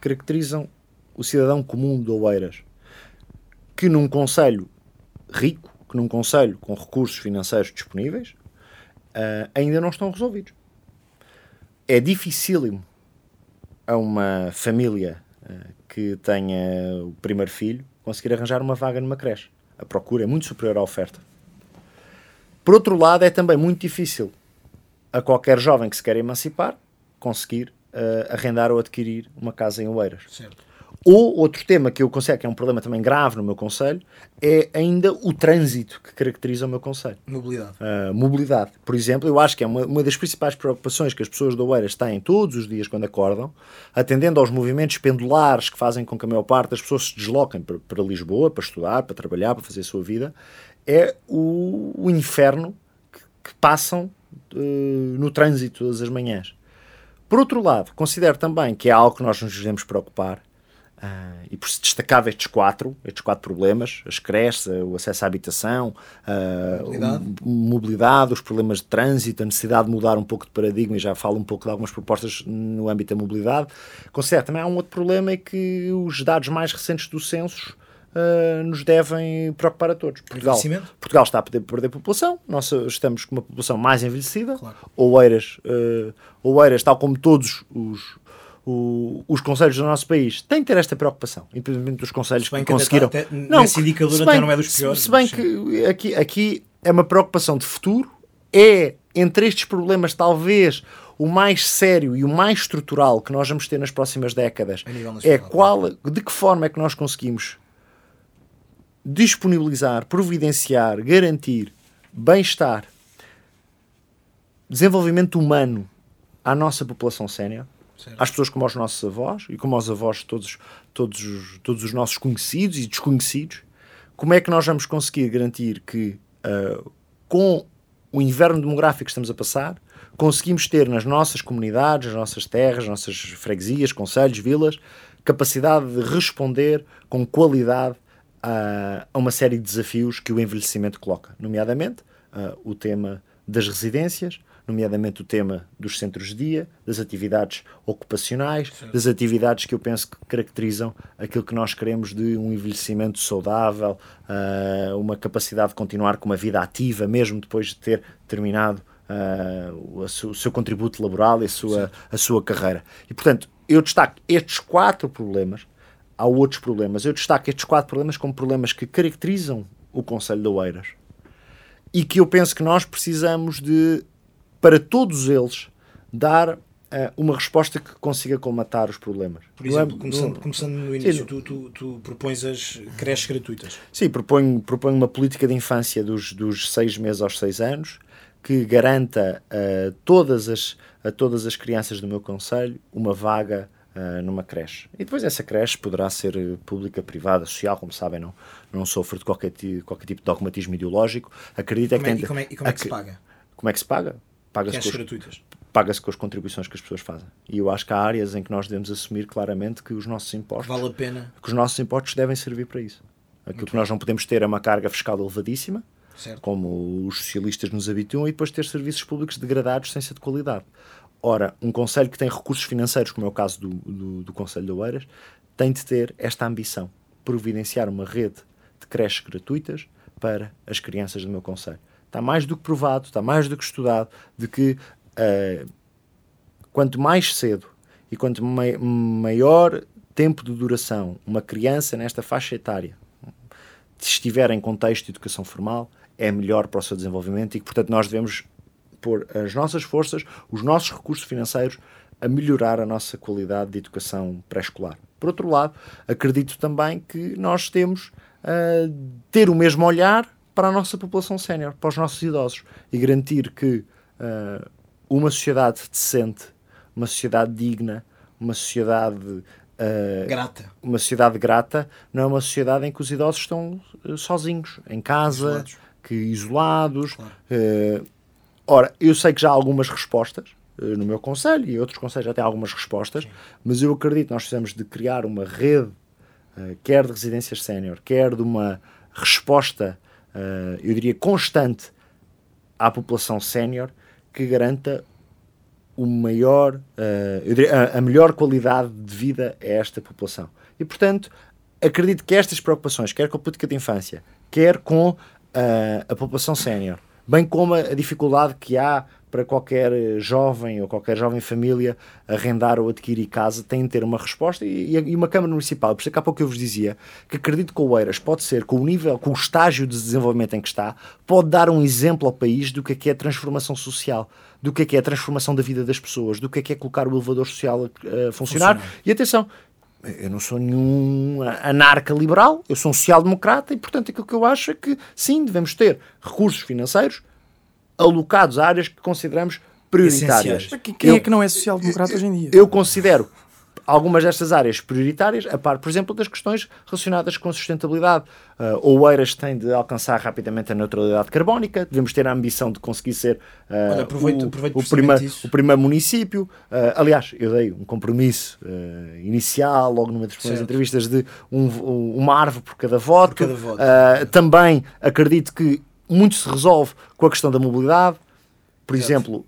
Caracterizam o cidadão comum de Oeiras, que num Conselho rico, que num Conselho com recursos financeiros disponíveis, ah, ainda não estão resolvidos. É dificílimo a uma família eh, que tenha o primeiro filho conseguir arranjar uma vaga numa creche. A procura é muito superior à oferta. Por outro lado, é também muito difícil a qualquer jovem que se quer emancipar conseguir eh, arrendar ou adquirir uma casa em Oeiras. Certo. Ou outro tema que eu considero que é um problema também grave no meu conselho é ainda o trânsito que caracteriza o meu conselho. Mobilidade. Uh, mobilidade. Por exemplo, eu acho que é uma, uma das principais preocupações que as pessoas de Oeiras têm todos os dias quando acordam, atendendo aos movimentos pendulares que fazem com que a maior parte das pessoas se desloquem para, para Lisboa, para estudar, para trabalhar, para fazer a sua vida, é o, o inferno que, que passam uh, no trânsito todas as manhãs. Por outro lado, considero também que é algo que nós nos devemos preocupar, ah, e por se destacava estes quatro, estes quatro problemas, as creches, o acesso à habitação, ah, Mobilidade. mobilidade, os problemas de trânsito, a necessidade de mudar um pouco de paradigma, e já falo um pouco de algumas propostas no âmbito da mobilidade. Considero também há um outro problema, é que os dados mais recentes do censo ah, nos devem preocupar a todos. Portugal? Portugal está a perder, perder população, nós estamos com uma população mais envelhecida, Claro. Oeiras, eh, Oeiras, tal como todos os, o- os conselhos do nosso país, têm que ter esta preocupação, independentemente dos conselhos Se bem que que até conseguiram. tá- até nesse indicador se até bem não é dos piores, Se, bem mas que aqui, aqui é uma preocupação de futuro, é entre estes problemas talvez o mais sério e o mais estrutural que nós vamos ter nas próximas décadas é qual, de que forma é que nós conseguimos disponibilizar, providenciar, garantir bem-estar, desenvolvimento humano à nossa população sénior, Certo. às pessoas como aos nossos avós e como aos avós de todos, todos, os- todos os nossos conhecidos e desconhecidos, como é que nós vamos conseguir garantir que ah, com o inverno demográfico que estamos a passar, conseguimos ter nas nossas comunidades, nas nossas terras, nas nossas freguesias, conselhos, vilas, capacidade de responder com qualidade a, a uma série de desafios que o envelhecimento coloca, nomeadamente ah, o tema das residências, nomeadamente o tema dos centros de dia, das atividades ocupacionais, das atividades que eu penso que caracterizam aquilo que nós queremos de um envelhecimento saudável, ah, uma capacidade de continuar com uma vida ativa, mesmo depois de ter terminado ah, o, su- o seu contributo laboral e a sua, a sua carreira. E, portanto, eu destaco estes quatro problemas. Há outros problemas. Eu destaco estes quatro problemas como problemas que caracterizam o Conselho de Oeiras e que eu penso que nós precisamos de, para todos eles, dar eh, uma resposta que consiga colmatar os problemas. Por é- exemplo, começando, não- começando no início, Sim. tu, tu, tu propões as creches gratuitas. Sim, proponho, proponho uma política de infância dos, dos seis meses aos seis anos que garanta a todas as, a todas as crianças do meu conselho uma vaga ah, numa creche. E depois essa creche poderá ser pública, privada, social, como sabem, não, não sofro de qualquer, qualquer tipo de dogmatismo ideológico. Acredito é que Como é- tem e, como é, e como é que se paga? Como é que se paga? Paga-se Creches com os- paga-se com as contribuições que as pessoas fazem. E eu acho que há áreas em que nós devemos assumir claramente que os nossos impostos, Vale a pena. que os nossos impostos devem servir para isso. Aquilo que nós não podemos ter é uma carga fiscal elevadíssima, Certo. como os socialistas nos habituam, e depois ter serviços públicos degradados sem ser de qualidade. Ora, um Conselho que tem recursos financeiros, como é o caso do, do, do Conselho de Oeiras, tem de ter esta ambição, providenciar uma rede de creches gratuitas para as crianças do meu Conselho. Está mais do que provado, está mais do que estudado, de que eh, quanto mais cedo e quanto mai- maior tempo de duração uma criança nesta faixa etária estiver em contexto de educação formal, é melhor para o seu desenvolvimento e que, portanto, nós devemos pôr as nossas forças, os nossos recursos financeiros a melhorar a nossa qualidade de educação pré-escolar. Por outro lado, acredito também que nós temos a ter o mesmo olhar para a nossa população sénior, para os nossos idosos e garantir que ah, uma sociedade decente, uma sociedade digna, uma sociedade ah, Grata. uma sociedade grata não é uma sociedade em que os idosos estão eh, sozinhos, em casa, Isolados. que isolados. Claro. Eh, ora, eu sei que já há algumas respostas no meu conselho e outros conselhos já têm algumas respostas, mas eu acredito que nós precisamos de criar uma rede, quer de residências sénior, quer de uma resposta, eu diria, constante à população sénior que garanta o maior, eh, diria, a, a melhor qualidade de vida a esta população. E, portanto, acredito que estas preocupações, quer com a política de infância, quer com eh, a população sénior, bem como a, dificuldade que há para qualquer jovem ou qualquer jovem família arrendar ou adquirir casa, têm de ter uma resposta e, e uma Câmara Municipal. Por isso é que há pouco eu vos dizia que acredito que o Oeiras pode ser, com o nível, com o estágio de desenvolvimento em que está, pode dar um exemplo ao país do que é que é a transformação social, do que é que é a transformação da vida das pessoas, do que é que é colocar o elevador social a, a funcionar. Funcionar. E atenção, eu não sou nenhum anarca-liberal, eu sou um social-democrata e, portanto, aquilo que eu acho é que, sim, devemos ter recursos financeiros alocados a áreas que consideramos prioritárias. Essenciais. Quem quem Eu- é que não é social-democrata hoje em dia? eu considero algumas destas áreas prioritárias, a par, por exemplo, das questões relacionadas com sustentabilidade. Uh, Oeiras tem de alcançar rapidamente a neutralidade carbónica, devemos ter a ambição de conseguir ser uh, Olha, aproveito- o, aproveito o, primeiro, o primeiro município. Uh, aliás, eu dei um compromisso uh, inicial, logo numa das primeiras entrevistas, de um, um- uma árvore por cada voto. cada voto. Também acredito que muito se resolve com a questão da mobilidade. Por exemplo,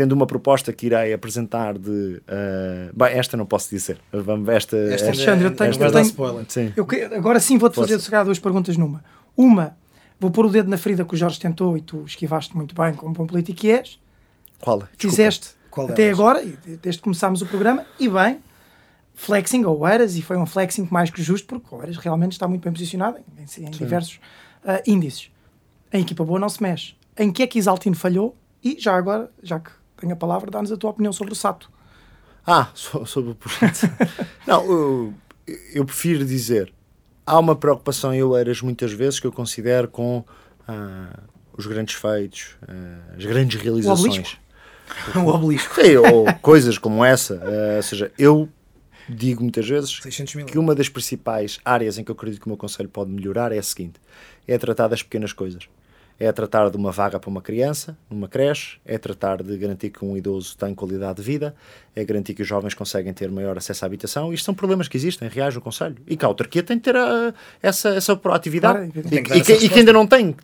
tendo uma proposta que irei apresentar de. uh, bem, esta não posso dizer. Vamos, esta, Esta Alexandre, eu tenho- esta eu tenho- spoiler. Sim. Eu agora sim vou-te fazer calhar duas perguntas numa. Uma, vou pôr o dedo na ferida que o Jorge tentou e tu esquivaste muito bem, como bom político que és. Qual? Fizeste Qual até delas? agora, desde que começámos o programa, e bem, flexing ou Oeiras, e foi um flexing mais que justo, porque o Oeiras realmente está muito bem posicionado em, em diversos ah, índices. A equipa boa não se mexe. Em que é que Isaltino falhou? E já agora, já que tenho a palavra, dá-nos a tua opinião sobre o Sato. Ah, <laughs> so- sobre o projeto. <laughs> não, eu, eu prefiro dizer. Há uma preocupação em Oeiras muitas vezes que eu considero com ah, os grandes feitos, ah, as grandes realizações. <laughs> O obelisco. Sim, ou coisas como essa. ah, ou seja, eu digo muitas vezes 600 mil. que uma das principais áreas em que eu acredito que o meu conselho pode melhorar é a seguinte: é tratar das pequenas coisas. É tratar de uma vaga para uma criança, numa creche, é tratar de garantir que um idoso tem qualidade de vida, é garantir que os jovens conseguem ter maior acesso à habitação. Isto são problemas que existem reais no Conselho. E que a autarquia tem de ter ah, essa, essa proatividade. Claro, e, que e que, essa e que ainda não tem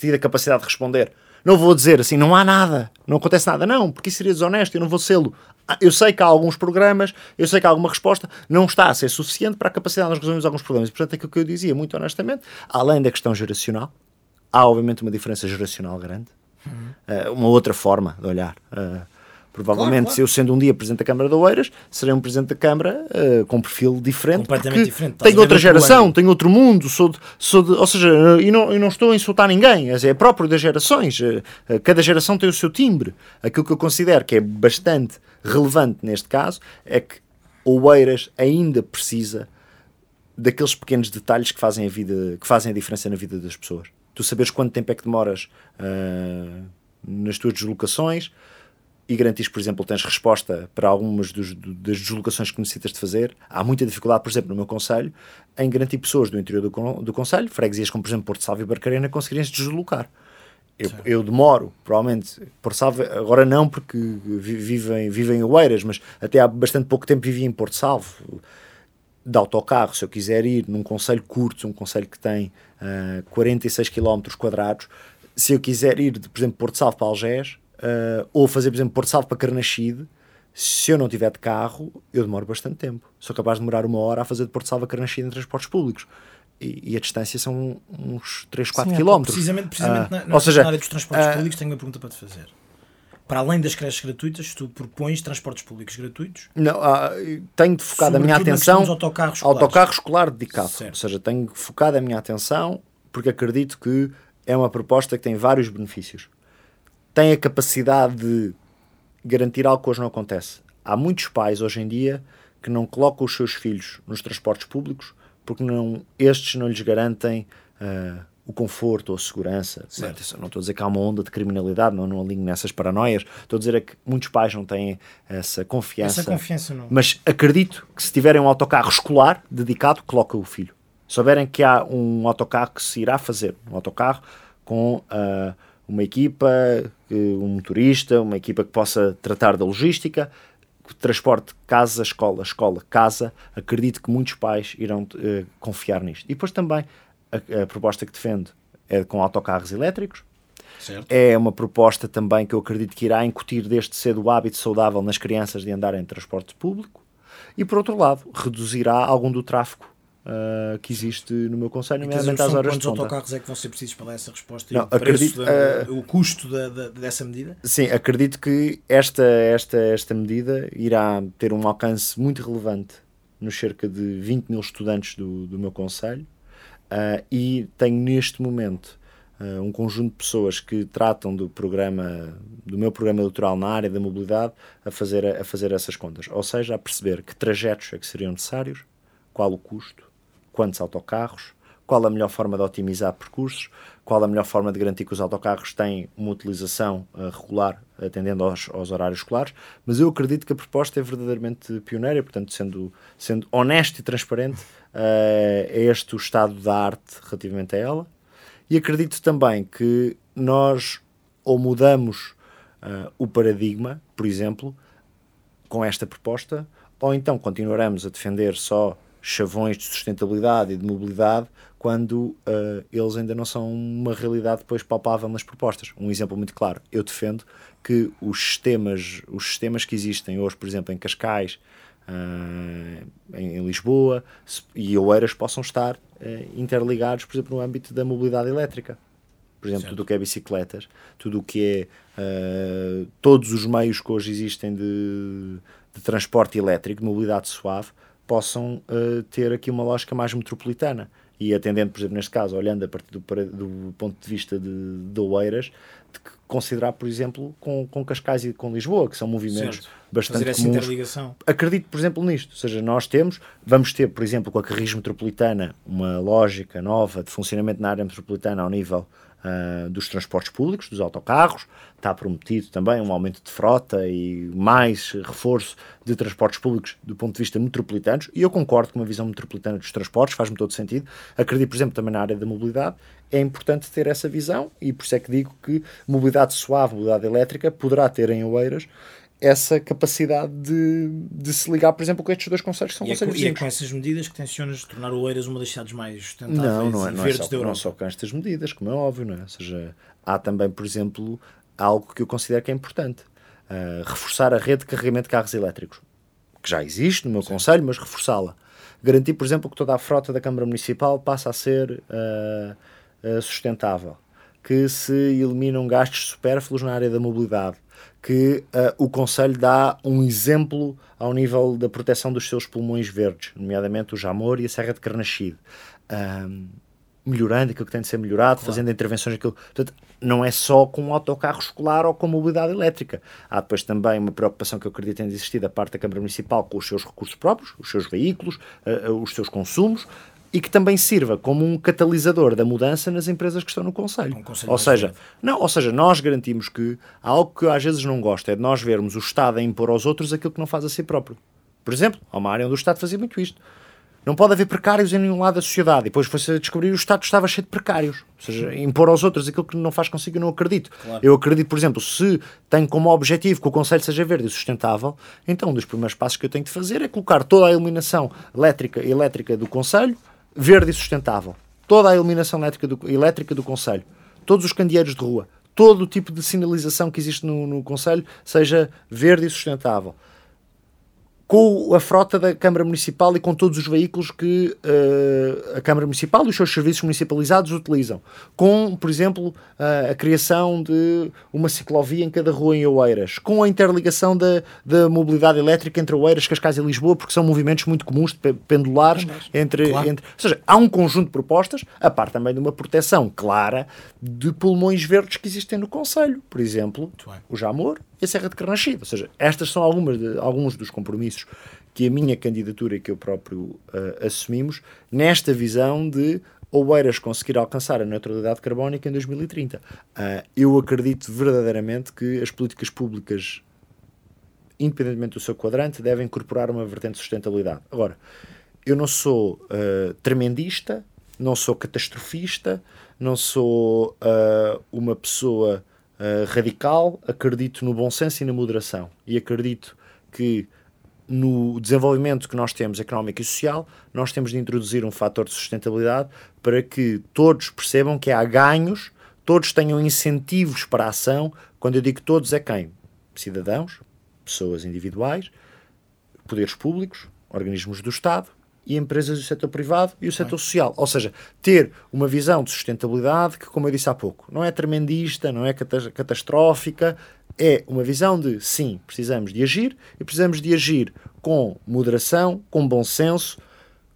tido a capacidade de responder. Não vou dizer assim, não há nada, não acontece nada, não, porque isso seria desonesto, eu não vou sê-lo. Ah, Eu sei que há alguns programas, eu sei que há alguma resposta, não está a ser suficiente para a capacidade de nós resolvermos alguns problemas. E, portanto, aquilo que eu dizia, muito honestamente, além da questão geracional, há obviamente uma diferença geracional grande, Ah, uma outra forma de olhar. Ah, provavelmente, Claro, claro. se eu sendo um dia Presidente da Câmara de Oeiras, serei um Presidente da Câmara ah, com um perfil diferente. Completamente diferente. Estás a Tenho outra geração, tenho outro mundo, sou de, sou de- ou seja, eh, e não, e não estou a insultar ninguém, é próprio das gerações. eh, eh, Cada geração tem o seu timbre. Aquilo que eu considero que é bastante relevante neste caso é que o Oeiras ainda precisa daqueles pequenos detalhes que fazem a vida, que fazem a diferença na vida das pessoas. Tu saberes quanto tempo é que demoras ah, nas tuas deslocações e garantis, por exemplo, tens resposta para algumas dos- do- das deslocações que necessitas de fazer. Há muita dificuldade, por exemplo, no meu Conselho, em garantir pessoas do interior do, con- do Conselho, freguesias como, por exemplo, Porto Salvo e Barcarena, conseguirem se deslocar. Eu, eu demoro, provavelmente, Porto Salvo, agora não porque vi- vivem, vivem em Oeiras, mas até há bastante pouco tempo vivia em Porto Salvo. De autocarro, se eu quiser ir num conselho curto, um conselho que tem uh, 46 km quadrados, se eu quiser ir, de, por exemplo, Porto Salvo para Algés, uh, ou fazer, por exemplo, Porto Salvo para Carnaxide, se eu não tiver de carro, eu demoro bastante tempo. Sou capaz de demorar uma hora a fazer de Porto Salvo a Carnaxide em transportes públicos. E, e, a distância são uns 3, 4 km. Precisamente, precisamente uh, na, na, ou seja, na área dos transportes uh, públicos, tenho uma pergunta para te fazer para além das creches gratuitas, tu propões transportes públicos gratuitos? Não, uh, tenho focado a minha atenção autocarro escolar. autocarro escolar dedicado. Certo. Ou seja, tenho focado a minha atenção porque acredito que é uma proposta que tem vários benefícios. Tem a capacidade de garantir algo que hoje não acontece. Há muitos pais hoje em dia que não colocam os seus filhos nos transportes públicos porque não, estes não lhes garantem uh, o conforto ou a segurança. Certo. Não estou a dizer que há uma onda de criminalidade, não, não alinho nessas paranoias. Estou a dizer é que muitos pais não têm essa confiança. Essa confiança não. Mas acredito que se tiverem um autocarro escolar dedicado, coloca o filho. Souberem que há um autocarro que se irá fazer, um autocarro com uh, uma equipa, um motorista, uma equipa que possa tratar da logística, transporte casa, escola, escola, casa, acredito que muitos pais irão uh, confiar nisto. E depois também a, a proposta que defendo é com autocarros elétricos. Certo. É uma proposta também que eu acredito que irá incutir desde cedo o hábito saudável nas crianças de andar em transporte público. E, por outro lado, reduzirá algum do tráfego Uh, que existe no meu conselho, nomeadamente às horas de ponta. Quantos autocarros é que vão ser precisos para essa resposta? Não, acredito, da, uh, o custo da, da, dessa medida? Sim, acredito que esta, esta, esta medida irá ter um alcance muito relevante nos cerca de 20 mil estudantes do, do meu conselho Uh, e tenho neste momento uh, um conjunto de pessoas que tratam do programa, do meu programa eleitoral na área da mobilidade, a fazer, a fazer essas contas. Ou seja, a perceber que trajetos é que seriam necessários, qual o custo, quantos autocarros, qual a melhor forma de otimizar percursos, qual a melhor forma de garantir que os autocarros têm uma utilização uh, regular, atendendo aos, aos, horários escolares, mas eu acredito que a proposta é verdadeiramente pioneira, portanto, sendo, sendo honesto e transparente, uh, é este o estado da arte relativamente a ela. E acredito também que nós ou mudamos uh, o paradigma, por exemplo, com esta proposta, ou então continuaremos a defender só chavões de sustentabilidade e de mobilidade quando uh, eles ainda não são uma realidade depois palpável nas propostas. Um exemplo muito claro, eu defendo que os sistemas, os sistemas que existem hoje, por exemplo, em Cascais, uh, em, em, Lisboa e Oeiras possam estar uh, interligados, por exemplo, no âmbito da mobilidade elétrica. Por exemplo, certo. tudo o que é bicicletas, tudo o que é todos os meios que hoje existem de, de transporte elétrico, de mobilidade suave, possam uh, ter aqui uma lógica mais metropolitana. E atendendo, por exemplo, neste caso, olhando a partir do, do ponto de vista de, de Oeiras, de considerar, por exemplo, com, com Cascais e com Lisboa, que são movimentos certo. bastante Fazer comuns. interligação. Acredito, por exemplo, nisto. Ou seja, nós temos, vamos ter, por exemplo, com a Carris Metropolitana, uma lógica nova de funcionamento na área metropolitana ao nível uh, dos transportes públicos, dos autocarros. Está prometido também um aumento de frota e mais reforço de transportes públicos do ponto de vista metropolitanos. E eu concordo com uma visão metropolitana dos transportes, faz-me todo sentido. Acredito, por exemplo, também na área da mobilidade. É importante ter essa visão e por isso é que digo que mobilidade suave, mobilidade elétrica, poderá ter em Oeiras essa capacidade de, de se ligar, por exemplo, com estes dois conselhos que são e conselhos é, com, e é com essas medidas que tencionas tornar o Oeiras uma das cidades mais sustentáveis não, não é, não é só, Não só com estas medidas, como é óbvio, não é? Ou seja, há também, por exemplo, algo que eu considero que é importante. Uh, reforçar a rede de carregamento de carros elétricos, que já existe no meu Sim. conselho, mas reforçá-la. Garantir, por exemplo, que toda a frota da Câmara Municipal passa a ser uh, uh, sustentável. Que se eliminam gastos supérfluos na área da mobilidade que uh, o Conselho dá um exemplo ao nível da proteção dos seus pulmões verdes, nomeadamente o Jamor e a Serra de Carnaxide. Um, melhorando aquilo que tem de ser melhorado, claro. fazendo intervenções aquilo. Portanto, não é só com um autocarro escolar ou com mobilidade elétrica. Há depois também uma preocupação que eu acredito tem de existir da parte da Câmara Municipal com os seus recursos próprios, os seus veículos, uh, os seus consumos, e que também sirva como um catalisador da mudança nas empresas que estão no Conselho. Um ou, seja, não, ou seja, nós garantimos que algo que às vezes não gosto é de nós vermos o Estado a impor aos outros aquilo que não faz a si próprio. Por exemplo, há uma área onde o Estado fazia muito isto. Não pode haver precários em nenhum lado da sociedade. E depois foi-se a descobrir que o Estado estava cheio de precários. Ou seja, impor aos outros aquilo que não faz consigo, eu não acredito. Claro. Eu acredito, por exemplo, se tenho como objetivo que o Conselho seja verde e sustentável, então um dos primeiros passos que eu tenho de fazer é colocar toda a iluminação elétrica, elétrica do Conselho verde e sustentável. Toda a iluminação elétrica do, elétrica do Conselho. Todos os candeeiros de rua. Todo o tipo de sinalização que existe no, no Conselho seja verde e sustentável com a frota da Câmara Municipal e com todos os veículos que uh, a Câmara Municipal e os seus serviços municipalizados utilizam. Com, por exemplo, uh, a criação de uma ciclovia em cada rua em Oeiras. Com a interligação da, da mobilidade elétrica entre Oeiras, Cascais e Lisboa, porque são movimentos muito comuns, pendulares. Entre, Claro. entre, ou seja, há um conjunto de propostas, a par também de uma proteção clara de pulmões verdes que existem no Conselho. Por exemplo, o Jamor e a Serra de Carnaxide. Ou seja, estas são algumas de- alguns dos compromissos que a minha candidatura e que eu próprio ah, assumimos nesta visão de Oeiras conseguir alcançar a neutralidade carbónica em 2030. Ah, eu acredito verdadeiramente que as políticas públicas, independentemente do seu quadrante, devem incorporar uma vertente de sustentabilidade. Agora, eu não sou ah, tremendista, não sou catastrofista, não sou ah, uma pessoa ah, radical, acredito no bom senso e na moderação. E acredito que no desenvolvimento que nós temos económico e social, nós temos de introduzir um fator de sustentabilidade para que todos percebam que há ganhos, todos tenham incentivos para a ação. Quando eu digo todos, é quem? Cidadãos, pessoas individuais, poderes públicos, organismos do Estado e empresas do setor privado e o setor social. Ou seja, ter uma visão de sustentabilidade que, como eu disse há pouco, não é tremendista, não é cata- catastrófica, é uma visão de sim, precisamos de agir e precisamos de agir com moderação, com bom senso,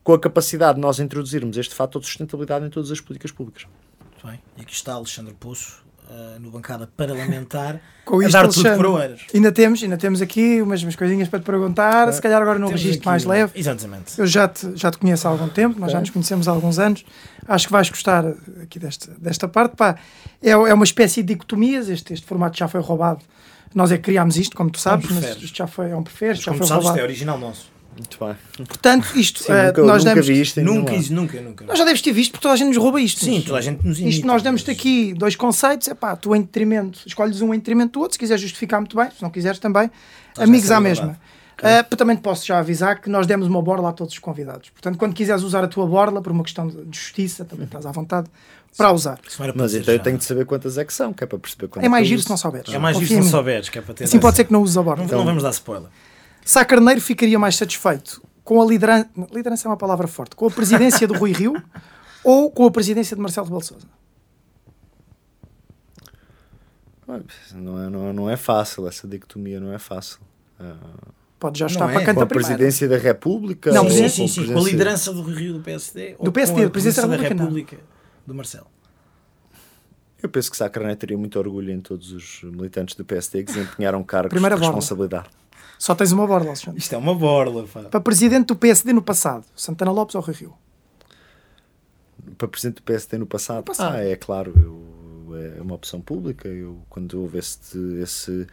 com a capacidade de nós introduzirmos este fator de sustentabilidade em todas as políticas públicas. Muito bem. E aqui está Alexandre Poço, ah, no bancada parlamentar, <laughs> Com a isto, dar tudo para Oeiras. Ainda temos, ainda temos aqui umas, umas coisinhas para te perguntar, se calhar agora num registro aqui mais um- leve. Exatamente. Eu já te, já te conheço há algum tempo, nós já nos conhecemos há alguns anos. Acho que vais gostar aqui desta, desta parte. Pá, é, é uma espécie de dicotomias. Este, este formato já foi roubado. Nós é que criámos isto, como tu sabes, mas preferes. isto já foi é um preferes, já Como foi sabes, isto é roubado. original nosso. Muito bem. Portanto, isto Sim, eh, nunca, nós nunca damos. isto Nunca, isso, nunca, nunca. Nós já deves ter visto porque toda a gente nos rouba isto. Sim, mas- toda a gente nos imita. Isto nós damos-te aqui dois conceitos, é pá, tu em detrimento, escolhes um em detrimento do outro, se quiseres justificar muito bem, se não quiseres também, amigos à liberdade. mesma. Ah, para também te posso já avisar que nós demos uma borla a todos os convidados. Portanto, quando quiseres usar a tua borla por uma questão de justiça, também estás à vontade para usar. Para Mas então eu tenho de saber quantas é que são, que é para perceber quando É mais que eu giro se não souberes. É mais visto em não souberes, que é para ter. Assim pode ser que não uses a borla. Não, não vamos dar spoiler. Sá Carneiro ficaria mais satisfeito com a liderança, liderança é uma palavra forte, com a presidência do Rui Rio <laughs> ou com a presidência de Marcelo Rebelo de Sousa? Não é, não, é- não é fácil, essa dicotomia não é fácil. Ah, Pode já Não estar é. para com canta a presidência da República? Não, ou sim, sim, com sim, com a liderança do Rio do PSD. ou Do PSD, com a presidência da presidência da República, República do Marcelo. Eu penso que Sá Carneiro teria muito orgulho em todos os militantes do PSD que desempenharam cargos Primeira de responsabilidade. Só tens uma borla, Alexandre. Isto é uma borla, pá. Para presidente do PSD no passado, Santana Lopes ou Rui Rio? Para presidente do PSD no passado? passado. Ah, é claro, eu- é uma opção pública. Eu, quando houve esse, esse,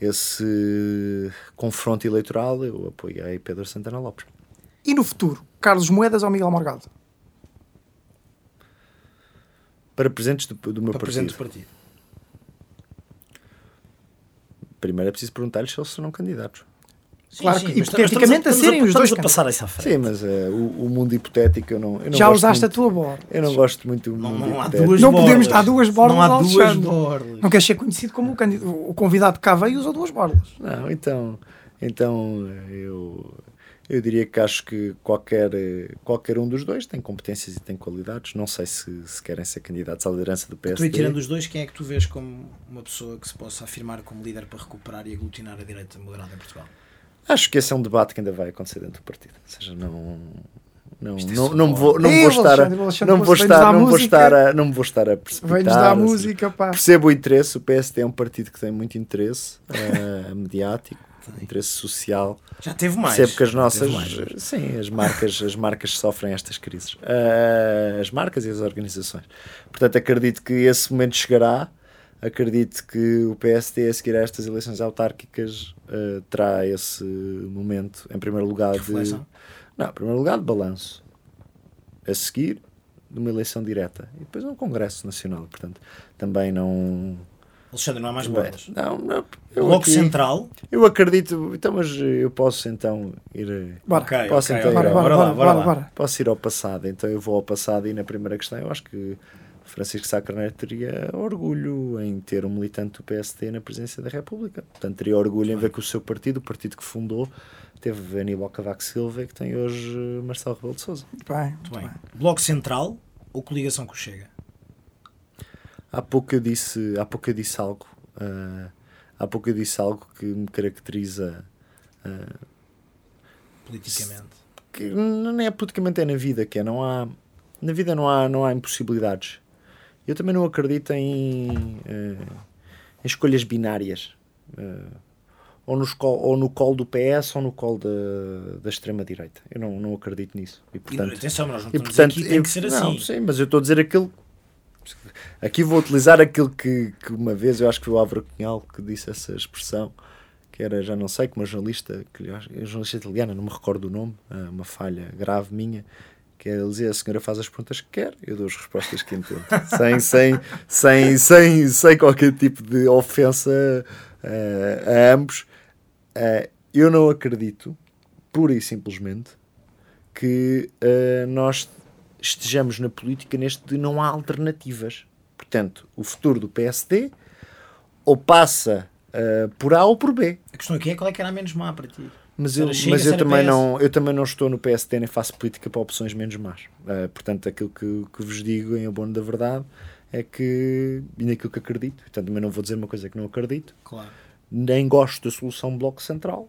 esse confronto eleitoral, eu apoiei Pedro Santana Lopes. E no futuro, Carlos Moedas ou Miguel Morgado? Para presidentes do, do meu Para partido. presidente do partido. Primeiro é preciso perguntar-lhes se eles serão candidatos. Sim, Claro sim, que, hipoteticamente, a estamos serem os estamos dois a passar à frente. Sim, mas eh, o, o mundo hipotético eu não, eu não Já gosto usaste muito, a tua borla. Eu não gosto muito do Não, mundo não há hipotético. duas Não podemos dar duas borlas Não há ao duas Alexandre. Não queres ser conhecido como o, candid- o convidado que cá veio e usou duas borlas. Não, então, então eu, eu diria que acho que qualquer, eh, qualquer um dos dois tem competências e tem qualidades. Não sei se, se querem ser candidatos à liderança do Tu e PSD. tirando os dois, quem é que tu vês como uma pessoa que se possa afirmar como líder para recuperar e aglutinar a direita moderada em Portugal? Acho que esse é um debate que ainda vai acontecer dentro do partido. Ou seja, não. Não, é não, não, me vou, não Ei, vou estar a, Alexandre, o Alexandre não vou estar, dar não vou estar a, não me vou estar a precipitar. Vem-nos dar ou seja, música, pá. Percebo o interesse, o PSD é um partido que tem muito interesse eh, <laughs> mediático, interesse social. Já teve mais. Percebo que as nossas, sim, as marcas, as marcas sofrem estas crises. Eh, as marcas e as organizações. Portanto, acredito que esse momento chegará. Acredito que o PSD, a seguir a estas eleições autárquicas, eh, terá esse momento, em primeiro lugar, de, Reflexão. Não, em primeiro lugar, de balanço. A seguir, de uma eleição direta. E depois um Congresso Nacional. Portanto, também não. Alexandre, não há mais bolas. não, não, eu, Bloco aqui- Central. eu acredito. Então, mas eu posso então ir. eh, Bora. Ok, Posso ok, então ir Bora, ao- bora, Bora lá, bora, bora bora, lá. bora. Posso ir ao passado, então eu vou ao passado e na primeira questão eu acho que Francisco Sá Carneiro teria orgulho em ter um militante do PSD na presidência da República. Portanto, teria orgulho em ver que o seu partido, o partido que fundou, teve Aníbal Cavaco Silva e que tem hoje Marcelo Rebelo de Sousa. Muito bem, Muito muito bem. bem. Bloco Central ou coligação com o Chega? Há pouco eu disse, há pouco eu disse algo, ah, há pouco eu disse algo que me caracteriza ah, Politicamente. que não é politicamente é na vida que é não há na vida não há não há impossibilidades eu também não acredito em, eh, em escolhas binárias ou, nos col, ou no colo do PS ou no colo da, da extrema direita eu não, não acredito nisso e E, portanto atenção, nós não e, portanto aqui, tem eu- que ser não, assim. sim, mas eu estou a dizer aquilo. Aqui vou utilizar aquilo que, que uma vez eu acho que foi o Álvaro Cunhal que disse essa expressão, que era, já não sei, que uma jornalista, que jornalista italiana, não me recordo o nome, ah, uma falha grave minha, que ele dizia: a senhora faz as perguntas que quer, eu dou as respostas que entendo. <laughs> sem, sem, sem, sem, sem qualquer tipo de ofensa ah, a ambos. Ah, eu não acredito, pura e simplesmente, que eh, nós estejamos na política neste de não há alternativas. Portanto, o futuro do PSD ou passa eh, por A ou por B. A questão aqui é qual é que era a menos má para ti. Mas eu, Chega, mas eu, também PS. não, eu também não estou no PSD nem faço política para opções menos más. Eh, portanto, aquilo que, que vos digo em abono da verdade é que, e naquilo que acredito, portanto, também não vou dizer uma coisa que não acredito, Claro. nem gosto da solução Bloco Central,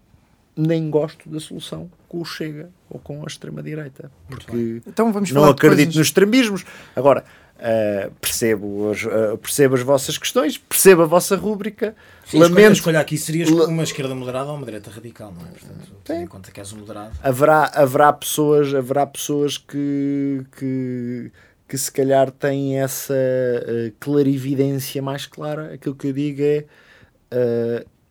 nem gosto da solução com o Chega ou com a extrema-direita. Porque Então vamos não acredito coisas- nos extremismos. Agora, eh, percebo, as, eh, percebo as vossas questões, percebo a vossa rúbrica. Sim, lamento, escolha aqui seria uma esquerda moderada ou uma direita radical, não é? Portanto, tendo em conta que és um moderado. haverá, haverá pessoas, haverá pessoas que, que, que se calhar têm essa eh, clarividência mais clara. Aquilo que eu digo é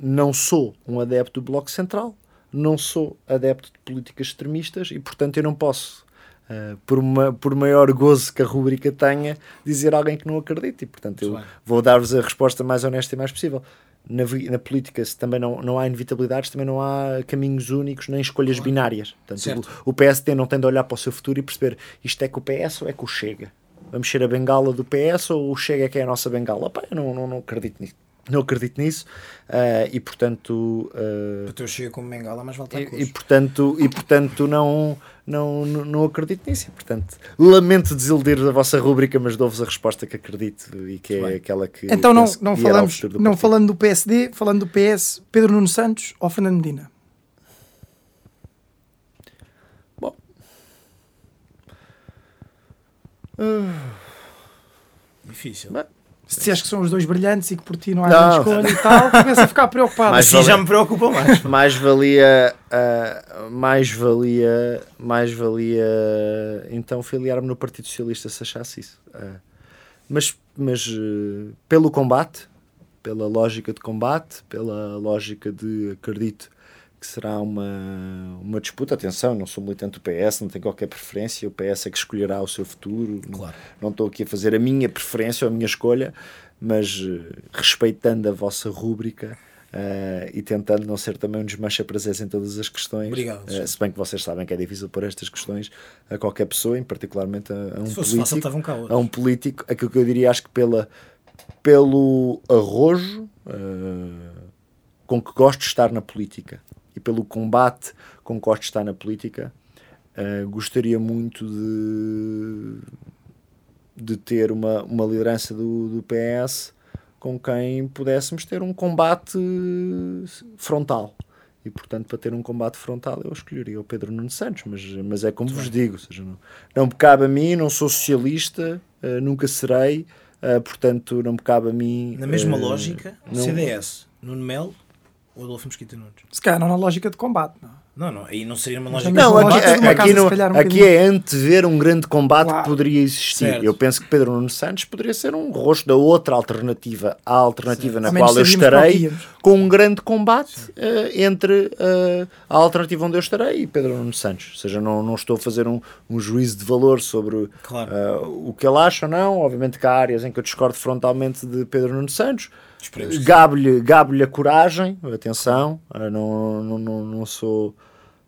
não sou um adepto do Bloco Central, não sou adepto de políticas extremistas e, portanto, eu não posso, eh, por, uma, por maior gozo que a rubrica tenha, dizer a alguém que não acredita. E, portanto, eu Muito bem. vou dar-vos a resposta mais honesta e mais possível. Na, na política, se também não, não há inevitabilidades, também não há caminhos únicos nem escolhas binárias. Portanto, o, o PSD não tem de olhar para o seu futuro e perceber isto é com o PS ou é com o Chega. Vamos ser a bengala do PS ou o Chega é que é a nossa bengala? Pá, eu não, não, não acredito nisso. Não acredito nisso ah, e portanto ah, Para teu chega como Mengala, mas volta a e, e, portanto, e portanto não, não, não, acredito nisso. E, portanto, lamento desiludir a vossa rúbrica, mas dou-vos a resposta que acredito e que é aquela que. Então não, não falamos, não partido. falando do PSD, falando do PS, Pedro Nuno Santos ou Fernando Medina? Difícil. Bem, Se disseres que são os dois brilhantes e que por ti não há Não. grande escolha e tal, começa a ficar preocupado. Mas Assim já me preocupa mais. mais valia ah, mais valia mais valia então filiar-me no Partido Socialista se achasse isso Ah, mas mas eh, pelo combate pela lógica de combate pela lógica de acredito que será uma, uma disputa. Atenção, não sou militante do PS, não tenho qualquer preferência. O PS é que escolherá o seu futuro. Não- Claro. Não estou aqui a fazer a minha preferência ou a minha escolha, mas eh, respeitando a vossa rúbrica eh, e tentando não ser também um desmancha prazeres em todas as questões. Obrigado, Alexandre. se bem que vocês sabem que é difícil pôr estas questões a qualquer pessoa, em particularmente a, a um Se fosse político fácil, a um político, aquilo que eu diria, acho que pela, pelo arrojo eh, com que gosto de estar na política e pelo combate com que gosto de estar na política, eh, gostaria muito de, de ter uma, uma liderança do, do PS com quem pudéssemos ter um combate frontal. E, portanto, para ter um combate frontal, eu escolheria o Pedro Nuno Santos, mas, mas é como vos digo, ou seja, não, não me cabe a mim, não sou socialista, eh, nunca serei, eh, portanto, não me cabe a mim. Na mesma eh, lógica, não- CDS, Nuno Melo ou Adolfo Mesquita Nunes? Se calhar não na lógica de combate. Não. Não, não, aí não seria uma lógica. Não, aqui, de uma aqui, casa, no- um aqui é antever um grande combate Claro. que poderia existir. Certo. Eu penso que Pedro Nuno Santos poderia ser um rosto da outra alternativa à alternativa na Ao menos qual eu o estarei, com um grande combate eh, entre eh, a alternativa onde eu estarei e Pedro Nuno Santos. Ou seja, não, não estou a fazer um, um juízo de valor sobre Claro. eh, o que ele acha ou não. Obviamente que há áreas em que eu discordo frontalmente de Pedro Nuno Santos. Sim. Gabe-lhe gabe a coragem, atenção, eh, não, não, não, não sou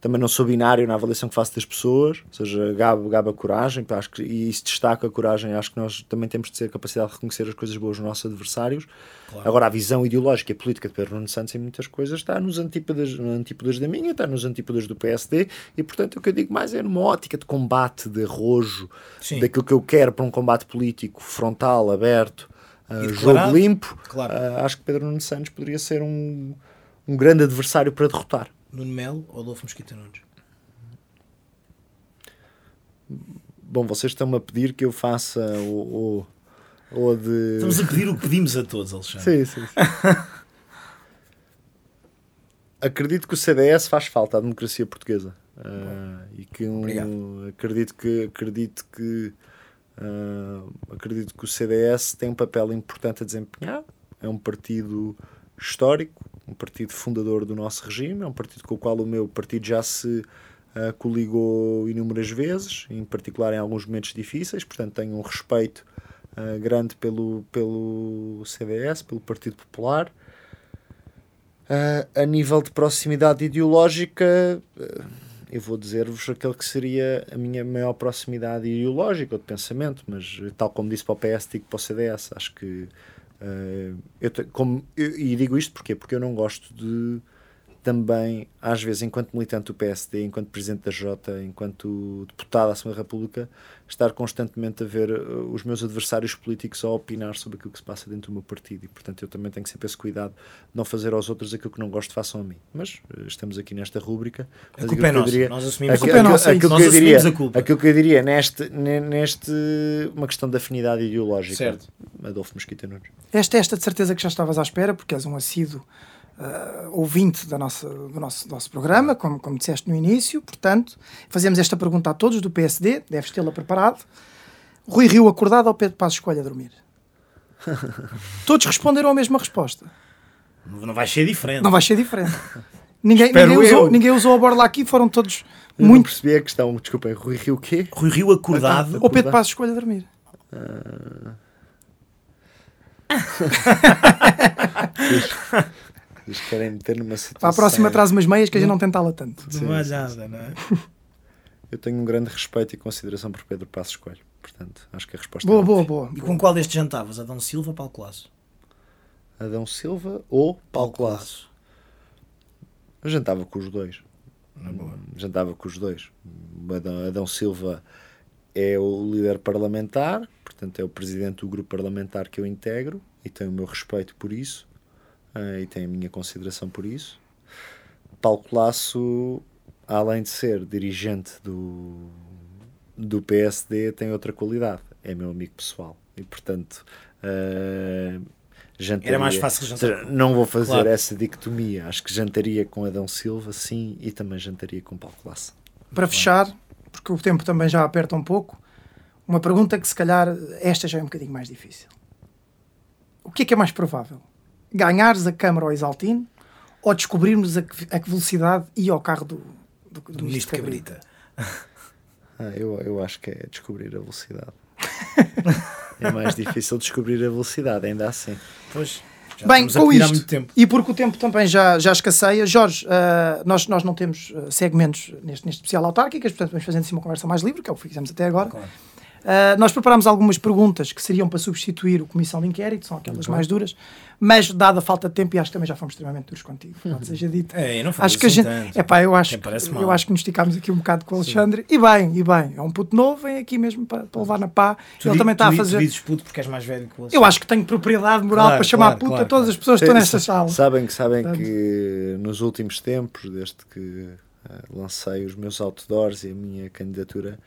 também não sou binário na avaliação que faço das pessoas, ou seja, gabe, gabe a coragem, acho que, e isso destaca a coragem, acho que nós também temos de ter a capacidade de reconhecer as coisas boas dos nossos adversários. Claro. Agora, a visão ideológica e política de Pedro Nuno Santos em muitas coisas está nos antípodas, nos antípodas da minha, está nos antípodas do PSD, e portanto o que eu digo mais é numa ótica de combate, de arrojo, Sim. daquilo que eu quero para um combate político frontal, aberto, jogo declarado. limpo, Claro. uh, acho que Pedro Nuno Santos poderia ser um, um grande adversário para derrotar. Nuno Melo ou Adolfo Mosquita Nunes? Bom, vocês estão-me a pedir que eu faça o, o, o de. Estamos a pedir o que pedimos a todos, Alexandre. Sim, sim, sim. <laughs> acredito que o CDS faz falta à democracia portuguesa. Ah, e que um, acredito que acredito que ah, acredito que o CDS tem um papel importante a desempenhar. É um partido histórico, um partido fundador do nosso regime, é um partido com o qual o meu partido já se ah, coligou inúmeras vezes, em particular em alguns momentos difíceis, portanto tenho um respeito ah, grande pelo, pelo CDS, pelo Partido Popular. A nível de proximidade ideológica, eu vou dizer-vos aquele que seria a minha maior proximidade ideológica ou de pensamento, mas tal como disse para o PS, digo para o CDS. Acho que. ah, eu, como, eu- e digo isto porquê? Porque eu não gosto de também, às vezes, enquanto militante do PSD, enquanto presidente da Jota, enquanto deputado da Assembleia da República, estar constantemente a ver uh, os meus adversários políticos a opinar sobre aquilo que se passa dentro do meu partido. E, portanto, eu também tenho sempre esse cuidado de não fazer aos outros aquilo que não gosto façam a mim. Mas uh, estamos aqui nesta rúbrica. A culpa aquilo é que eu nossa. diria- Nós assumimos aquilo- culpa é nossa, aquilo Nós que diria- a culpa. Aquilo que eu diria neste, ne- neste uma questão de afinidade ideológica. Certo. Adolfo Mosquita Nunes. Esta, esta de certeza que já estavas à espera, porque és um assíduo ah, ouvinte da nossa, do nosso, do nosso programa, como, como disseste no início. Portanto, fazemos esta pergunta a todos do PSD, deves tê-la preparado. Rui Rio acordado ou Pedro Passos escolhe a dormir? <laughs> todos responderam a mesma resposta. Não vai ser diferente. Não vai ser diferente. Ninguém, ninguém, usou, ninguém usou a borla aqui, foram todos Eu não muito. percebi a questão. Desculpem, Rui Rio o quê? Rui Rio acordado. Ou Pedro Passos escolhe a dormir. <laughs> Eles querem meter numa situação. Para a próxima traz umas meias que a gente não tentá-la tanto. De malhada, não é? <laughs> Eu tenho um grande respeito e consideração por Pedro Passos Coelho. Portanto, acho que a resposta Boa, é boa, boa. E com qual destes jantavas? Adão Silva ou Paulo Colasso? Adão Silva ou Paulo Colasso? Eu jantava com os dois. Jantava com os dois. Adão, Adão Silva é o líder parlamentar, portanto é o presidente do grupo parlamentar que eu integro e tenho o meu respeito por isso eh, e tenho a minha consideração por isso. Paulo Colasso, além de ser dirigente do, do PSD, tem outra qualidade. É meu amigo pessoal e, portanto, eh, jantaria. Era mais fácil jantar. não vou fazer Claro. essa dicotomia. Acho que jantaria com Adão Silva, sim, e também jantaria com Paulo Colasso. Para fechar, porque o tempo também já aperta um pouco, uma pergunta que se calhar esta já é um bocadinho mais difícil. O que é que é mais provável? Ganhares a Câmara ao Exaltino ou descobrirmos a que, a que velocidade ia ao carro do, do, do Do ministro Cabrita. <laughs> Ah, eu, eu acho que é descobrir a velocidade. <laughs> é mais difícil descobrir a velocidade, ainda assim. Pois. Já Bem, com isto, muito tempo. e porque o tempo também já, já escasseia, Jorge, ah, nós, nós não temos ah, segmentos neste, neste especial autárquicas, portanto vamos fazendo assim uma conversa mais livre, que é o que fizemos até agora. Claro. Uh, nós preparámos algumas perguntas que seriam para substituir o comissão de inquérito, são aquelas mais duras, mas dada a falta de tempo, e acho que também já fomos extremamente duros contigo, pode seja dito. É, não Acho que a gente, tanto. epá, eu acho, que, eu acho que nos esticámos aqui um bocado com o Alexandre, e bem, e bem, é um puto novo, vem aqui mesmo para, para levar na pá, Tu ele também está a fazer. Tu dizes puto porque és mais velho que o Eu acho que tenho propriedade moral Claro, para chamar claro, puta claro, a todas as pessoas que estão nesta sala. Sabem que, sabem Portanto- que nos últimos tempos, desde que ah, lancei os meus outdoors e a minha candidatura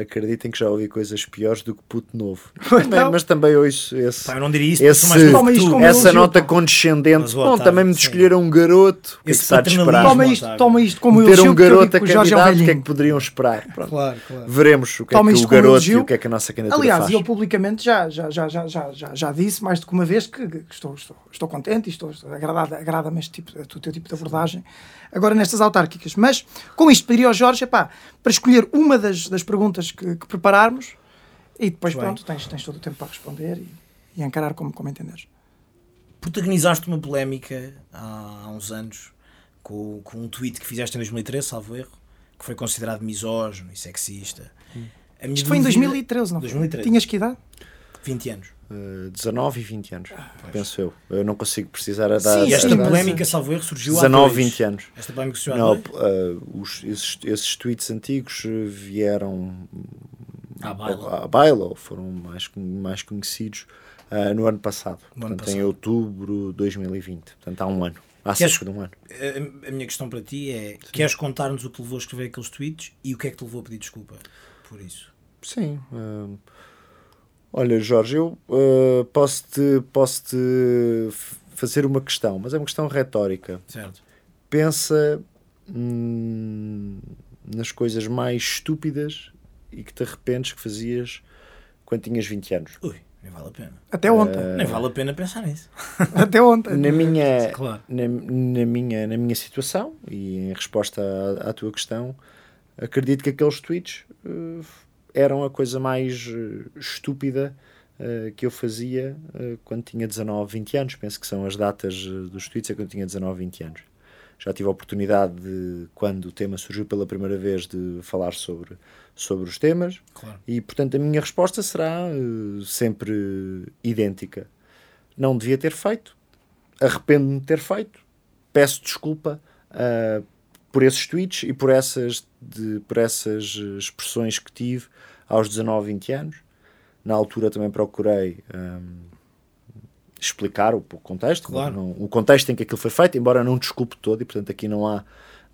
acreditem que já ouvi coisas piores do que puto novo. <laughs> Também- mas também ouço esse, Pá, eu não diria isso, esse- Toma isto como essa elogio, nota pá. condescendente. Bom, também me sim. escolheram um garoto. O que é que paternalismo. Toma isto, toma isto como Ter elogio, um porque eu garoto a é um candidato, o que é que poderiam esperar? Pronto. Claro, claro. Veremos o que Toma é que o garoto elogio. e o que é que a nossa candidatura Aliás, faz. eu publicamente já, já, já, já, já, já, já disse mais do que uma vez que, estou, estou, estou contente e estou, estou agrada- agrada-me este tipo, o teu tipo de abordagem agora nestas autárquicas. Mas com isto pediria ao Jorge epá, para escolher uma das, das perguntas que, que prepararmos e depois bem. pronto, tens, tens todo o tempo para responder e, e encarar como, como entenderes. protagonizaste uma polémica há, há uns anos com, com um tweet que fizeste em 2013, salvo erro, que foi considerado misógino e sexista. Minha Isto foi em dúvida- 2013, não foi? 2013. Tinhas que idade? 20 anos. Uh, 19 e 20 anos, Ah, penso eu. Eu não consigo precisar a data. E esta sim, polémica, salvo erro, surgiu 19, há dois. 20 anos. Esta polémica surgiu há Não, uh, os- esses, esses tweets antigos uh, vieram À baila. à baila, ou foram mais, mais conhecidos uh, no ano passado. No ano Portanto, em passado. outubro de 2020. Portanto, há um ano. Há Queres- cerca de um ano. A, a minha questão para ti é: queres contar-nos o que te levou a escrever aqueles tweets e o que é que te levou a pedir desculpa por isso? Sim. hum, olha, Jorge, eu uh, posso-te posso -te fazer uma questão, mas é uma questão retórica. Certo? Pensa hum, nas coisas mais estúpidas e que te arrependes que fazias quando tinhas 20 anos. Ui, nem vale a pena. Até ontem. Eh, Nem vale a pena pensar nisso. <laughs> Até ontem. Na minha, Claro. na, na minha, na minha situação e em resposta à, à tua questão, acredito que aqueles tweets eh, eram a coisa mais eh, estúpida eh, que eu fazia eh, quando tinha 19, 20 anos. Penso que são as datas dos tweets é quando tinha 19, 20 anos. Já tive a oportunidade de, quando o tema surgiu pela primeira vez, de falar sobre, sobre os temas. Claro. E, portanto, a minha resposta será eh, sempre idêntica. Não devia ter feito, arrependo-me de ter feito, peço desculpa por esses tweets e por essas, de, por essas eh, expressões que tive aos 19, 20 anos. Na altura também procurei ahm, explicar o, o contexto, Claro. não- o contexto em que aquilo foi feito, embora não desculpe todo, e portanto aqui não há,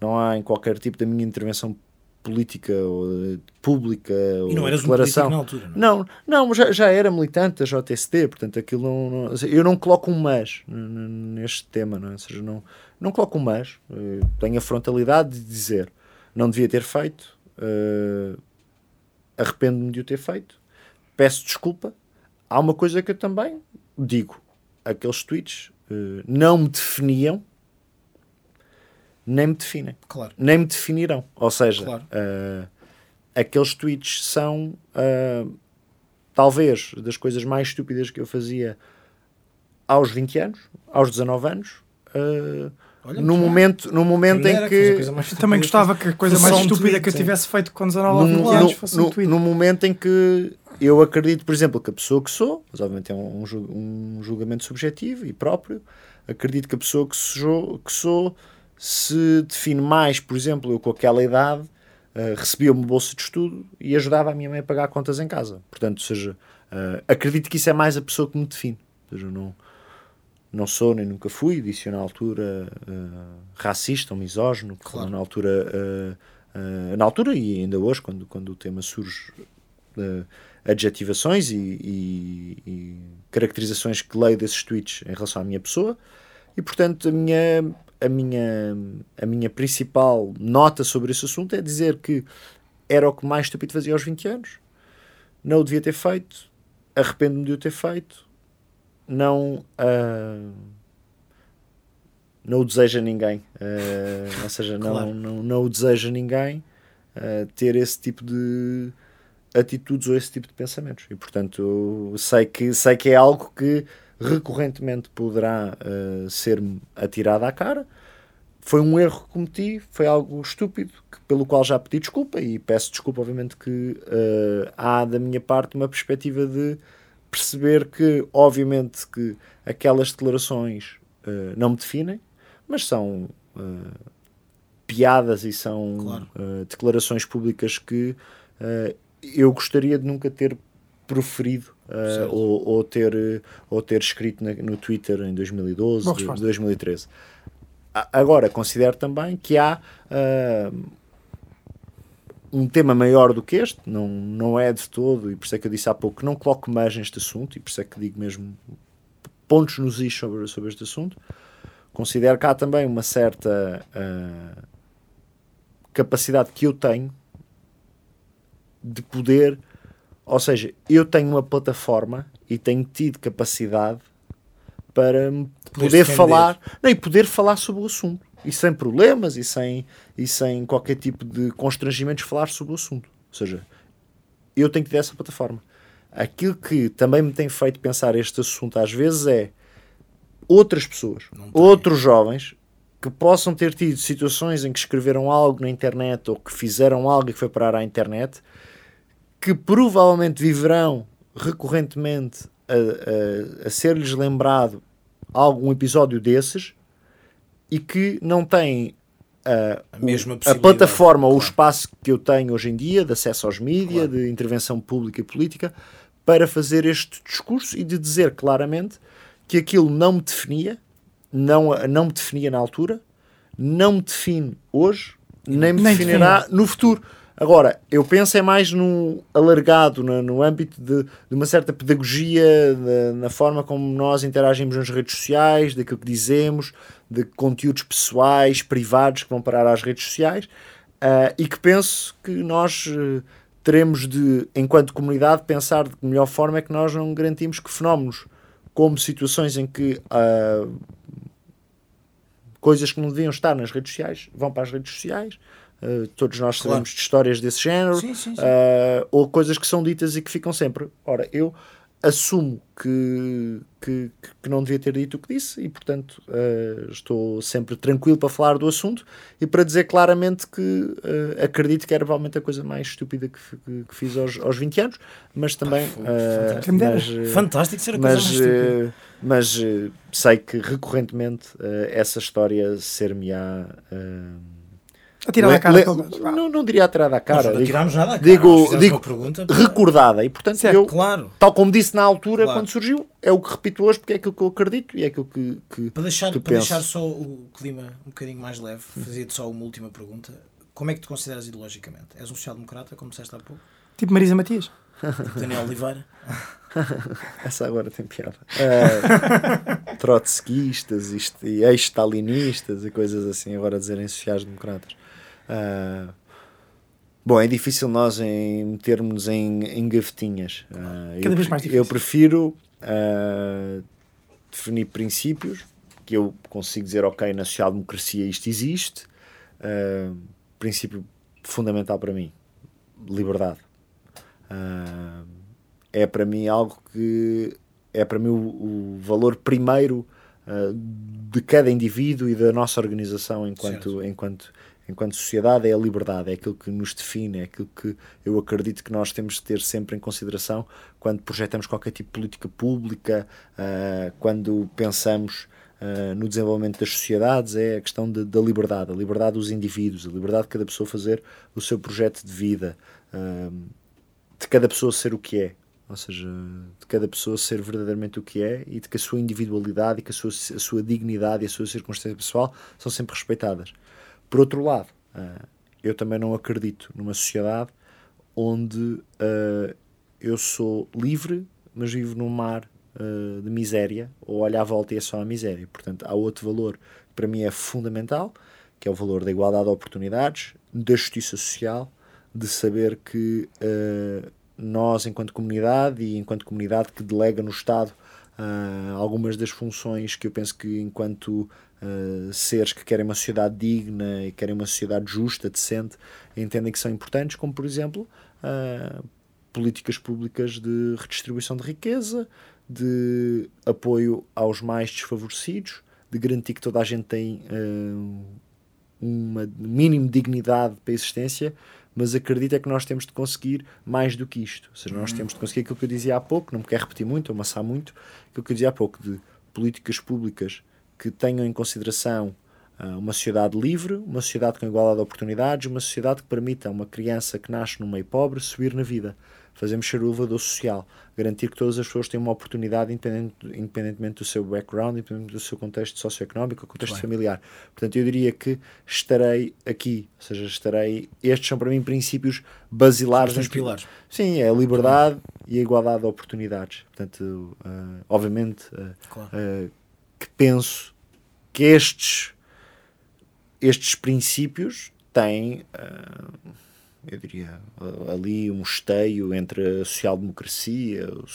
não há em qualquer tipo da minha intervenção política ou eh, pública E ou não eras um declaração. político na altura, não? é? Não, não, já, já era militante da JSD, portanto aquilo não, não- eu não coloco um mas neste tema, não é? Ou seja, não, não coloco um mas, eh, tenho a frontalidade de dizer não devia ter feito, eh, arrependo-me de o ter feito, peço desculpa. Há uma coisa que eu também digo, aqueles tweets eh, não me definiam, nem me definem Claro. nem me definirão. Ou seja, Claro. ah, aqueles tweets são talvez das coisas mais estúpidas que eu fazia aos 20 anos, aos 19 anos, ah, Olha, no, momento, no momento em que também gostava que a coisa mais um estúpida tweet, que eu tivesse feito com 19 ou No, 20 no- anos fosse um no- tweet. no momento em que eu acredito, por exemplo, que a pessoa que sou, mas obviamente é um, um ju- um julgamento subjetivo e próprio, acredito que a pessoa que sou, que sou se define mais, por exemplo, eu com aquela idade eh, recebia uma bolsa de estudo e ajudava a minha mãe a pagar contas em casa. Portanto, ou seja, eh, acredito que isso é mais a pessoa que me define. Ou seja, não, não sou nem nunca fui, disse na altura eh, racista ou misógino, Claro. na altura eh, eh, na altura e ainda hoje quando, quando o tema surge adjetivações e, e- e caracterizações que leio desses tweets em relação à minha pessoa e portanto a minha a minha a minha principal nota sobre esse assunto é dizer que era o que mais estúpido fazia aos 20 anos não o devia ter feito arrependo-me de o ter feito não ah, não o deseja ninguém Ah, ou seja não, Claro. não, não o deseja ninguém ah, ter esse tipo de atitudes ou esse tipo de pensamentos e portanto sei que sei que é algo que recorrentemente poderá ser atirado à cara foi um erro que cometi, foi algo estúpido, que- pelo qual já pedi desculpa e peço desculpa, obviamente, que há da minha parte uma perspectiva de perceber que, obviamente, que aquelas declarações eh, não me definem, mas são eh, piadas e são Claro. eh, declarações públicas que eu gostaria de nunca ter proferido ou, ou ter, ou ter escrito na- no Twitter em 2012, Boa de- resposta. 2013. A- Agora, considero também que há um tema maior do que este, não, não é de todo, e por isso é que eu disse há pouco que não coloco mais neste assunto, e por isso é que digo mesmo pontos nos is sobre, sobre este assunto. Considero que há também uma certa uh, capacidade que eu tenho de poder, ou seja, eu tenho uma plataforma e tenho tido capacidade para poder falar não, e poder falar sobre o assunto e sem problemas e sem, e sem qualquer tipo de constrangimentos falar sobre o assunto. Ou seja, eu tenho que ter essa plataforma. Aquilo que também me tem feito pensar este assunto às vezes é outras pessoas, outros jovens que possam ter tido situações em que escreveram algo na internet ou que fizeram algo e que foi parar à internet, que provavelmente viverão recorrentemente a, a, a ser-lhes lembrado algum episódio desses e que não têm a, a, a plataforma ou o espaço que eu tenho hoje em dia de acesso aos mídias, claro. de intervenção pública e política, para fazer este discurso e de dizer claramente que aquilo não me definia, não, não me definia na altura, não me define hoje, nem me nem definirá define. no futuro. Agora, eu penso é mais no alargado, no, no âmbito de, de, uma certa pedagogia, de, na forma como nós interagimos nas redes sociais, daquilo que dizemos, de conteúdos pessoais, privados que vão parar às redes sociais, uh, e que penso que nós uh, teremos de, enquanto comunidade, pensar de que melhor forma é que nós não garantimos que fenómenos como situações em que uh, coisas que não deviam estar nas redes sociais vão para as redes sociais Uh, todos nós claro. sabemos de histórias desse género, sim, sim, sim. Uh, ou coisas que são ditas e que ficam sempre. Ora, eu assumo que, que, que não devia ter dito o que disse e, portanto, uh, estou sempre tranquilo para falar do assunto e para dizer claramente que acredito que era provavelmente a coisa mais estúpida que, que, que fiz aos, aos 20 anos, mas também. fantástico. Mas, fantástico ser a coisa mas, mais estúpida. Mas sei que recorrentemente essa história ser-me-á Atirada à cara. Le, não, não diria atirada à cara. Nós não tiramos nada à cara. Digo, digo pergunta, recordada. E portanto, certo, eu, claro. tal como disse na altura, claro. quando surgiu, é o que repito hoje porque é aquilo que eu acredito e é aquilo que. que para deixar, que para deixar só o clima um bocadinho mais leve, fazia-te só uma última pergunta. Como é que te consideras ideologicamente? És um social-democrata, como disseste há pouco? Tipo Marisa Matias? Tipo Daniel Oliveira? <laughs> Essa agora tem piada. Uh, <laughs> trotskistas e ex-stalinistas e coisas assim, agora dizerem sociais-democratas. Uh, bom, é difícil nós em metermos em, em gavetinhas. Uh, Cada eu, vez mais difícil. Eu prefiro uh, definir princípios que eu consigo dizer, ok, na social-democracia isto existe. princípio fundamental para mim, liberdade. é para mim algo que é para mim o, o valor primeiro de cada indivíduo e da nossa organização enquanto, enquanto enquanto sociedade é a liberdade, é aquilo que nos define, é aquilo que eu acredito que nós temos de ter sempre em consideração quando projetamos qualquer tipo de política pública, uh, quando pensamos uh, no desenvolvimento das sociedades, é a questão de, da liberdade, a liberdade dos indivíduos, a liberdade de cada pessoa fazer o seu projeto de vida, uh, de cada pessoa ser o que é. Ou seja, de cada pessoa ser verdadeiramente o que é e de que a sua individualidade e que a sua, a sua dignidade e a sua circunstância pessoal são sempre respeitadas. Por outro lado, uh, eu também não acredito numa sociedade onde uh, eu sou livre, mas vivo num mar uh, de miséria, ou olho à volta e é só a miséria. Portanto, há outro valor que para mim é fundamental, que é o valor da igualdade de oportunidades, da justiça social, de saber que nós, enquanto comunidade e enquanto comunidade que delega no Estado algumas das funções que eu penso que, enquanto uh, seres que querem uma sociedade digna e querem uma sociedade justa, decente, entendem que são importantes, como por exemplo uh, políticas públicas de redistribuição de riqueza, de apoio aos mais desfavorecidos, de garantir que toda a gente tem uh, uma mínimo de dignidade para a existência, mas acredito é que nós temos de conseguir mais do que isto. Ou seja, nós uhum. temos de conseguir aquilo que eu dizia há pouco, não me quero repetir muito, amassar muito, aquilo que eu dizia há pouco, de políticas públicas que tenham em consideração Ah, uma sociedade livre, uma sociedade com igualdade de oportunidades, uma sociedade que permita a uma criança que nasce num meio pobre subir na vida. Fazemos ser o elevador social, garantir que todas as pessoas têm uma oportunidade independente, independentemente do seu background, independentemente do seu contexto socioeconómico contexto familiar. Portanto, eu diria que estarei aqui, ou seja, estarei. Estes são para mim princípios basilares. Os pilares. Sim, é a liberdade e a igualdade de oportunidades. Portanto, uh, obviamente, uh, Claro. uh, que penso que estes estes princípios têm, ah, eu diria, ali um esteio entre a social-democracia, o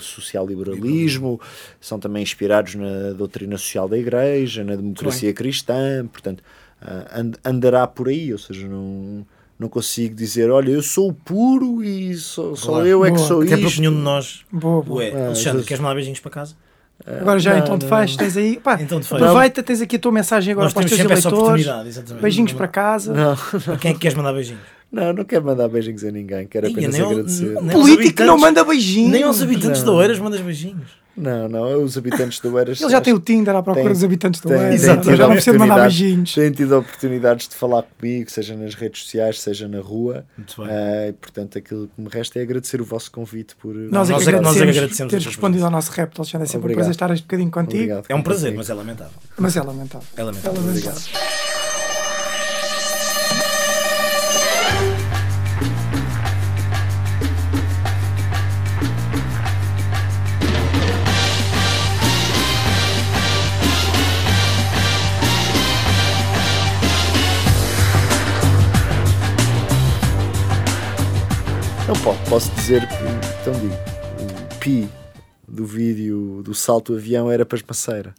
social-liberalismo, são também inspirados na doutrina social da Igreja, na democracia cristã, portanto, ah, and- andará por aí, ou seja, não, não consigo dizer, olha, eu sou o puro e só, só Claro. eu é que Boa. sou Até porque nenhum de nós. Boa, boa. Ué, Ah, Alexandre, queres mandar beijinhos para casa? Agora já não, então te não. faz, tens aí. Pá, Então te faz. aproveita, tens aqui a tua mensagem agora Nós para os teus eleitores. Beijinhos para casa. Não, Para quem é que queres mandar beijinhos? Não, não quero mandar beijinhos a ninguém, quero apenas nem ao- agradecer. nem aos Político que não manda beijinhos. Nem aos habitantes Não. da Oeiras mandas beijinhos. Não, não, os habitantes do Eiras. <laughs> Ele já tem o Tinder à procura Tem- dos habitantes do Oeiras. tido Já não precisa de mandar beijinhos. Têm tido oportunidades de falar comigo, seja nas redes sociais, seja na rua. Muito bem. E, portanto, aquilo que me resta é agradecer o vosso convite por. Nós, é nós que é- nós é que agradecemos, agradecemos a teres respondido ao nosso rap, Alexandre. É sempre um Obrigado. prazer estar este bocadinho contigo. Obrigado. É um prazer, mas é lamentável. Mas é lamentável. É É lamentável. lamentável. Não po- posso dizer que, então digo, o pi do vídeo do salto avião era pasmaceira.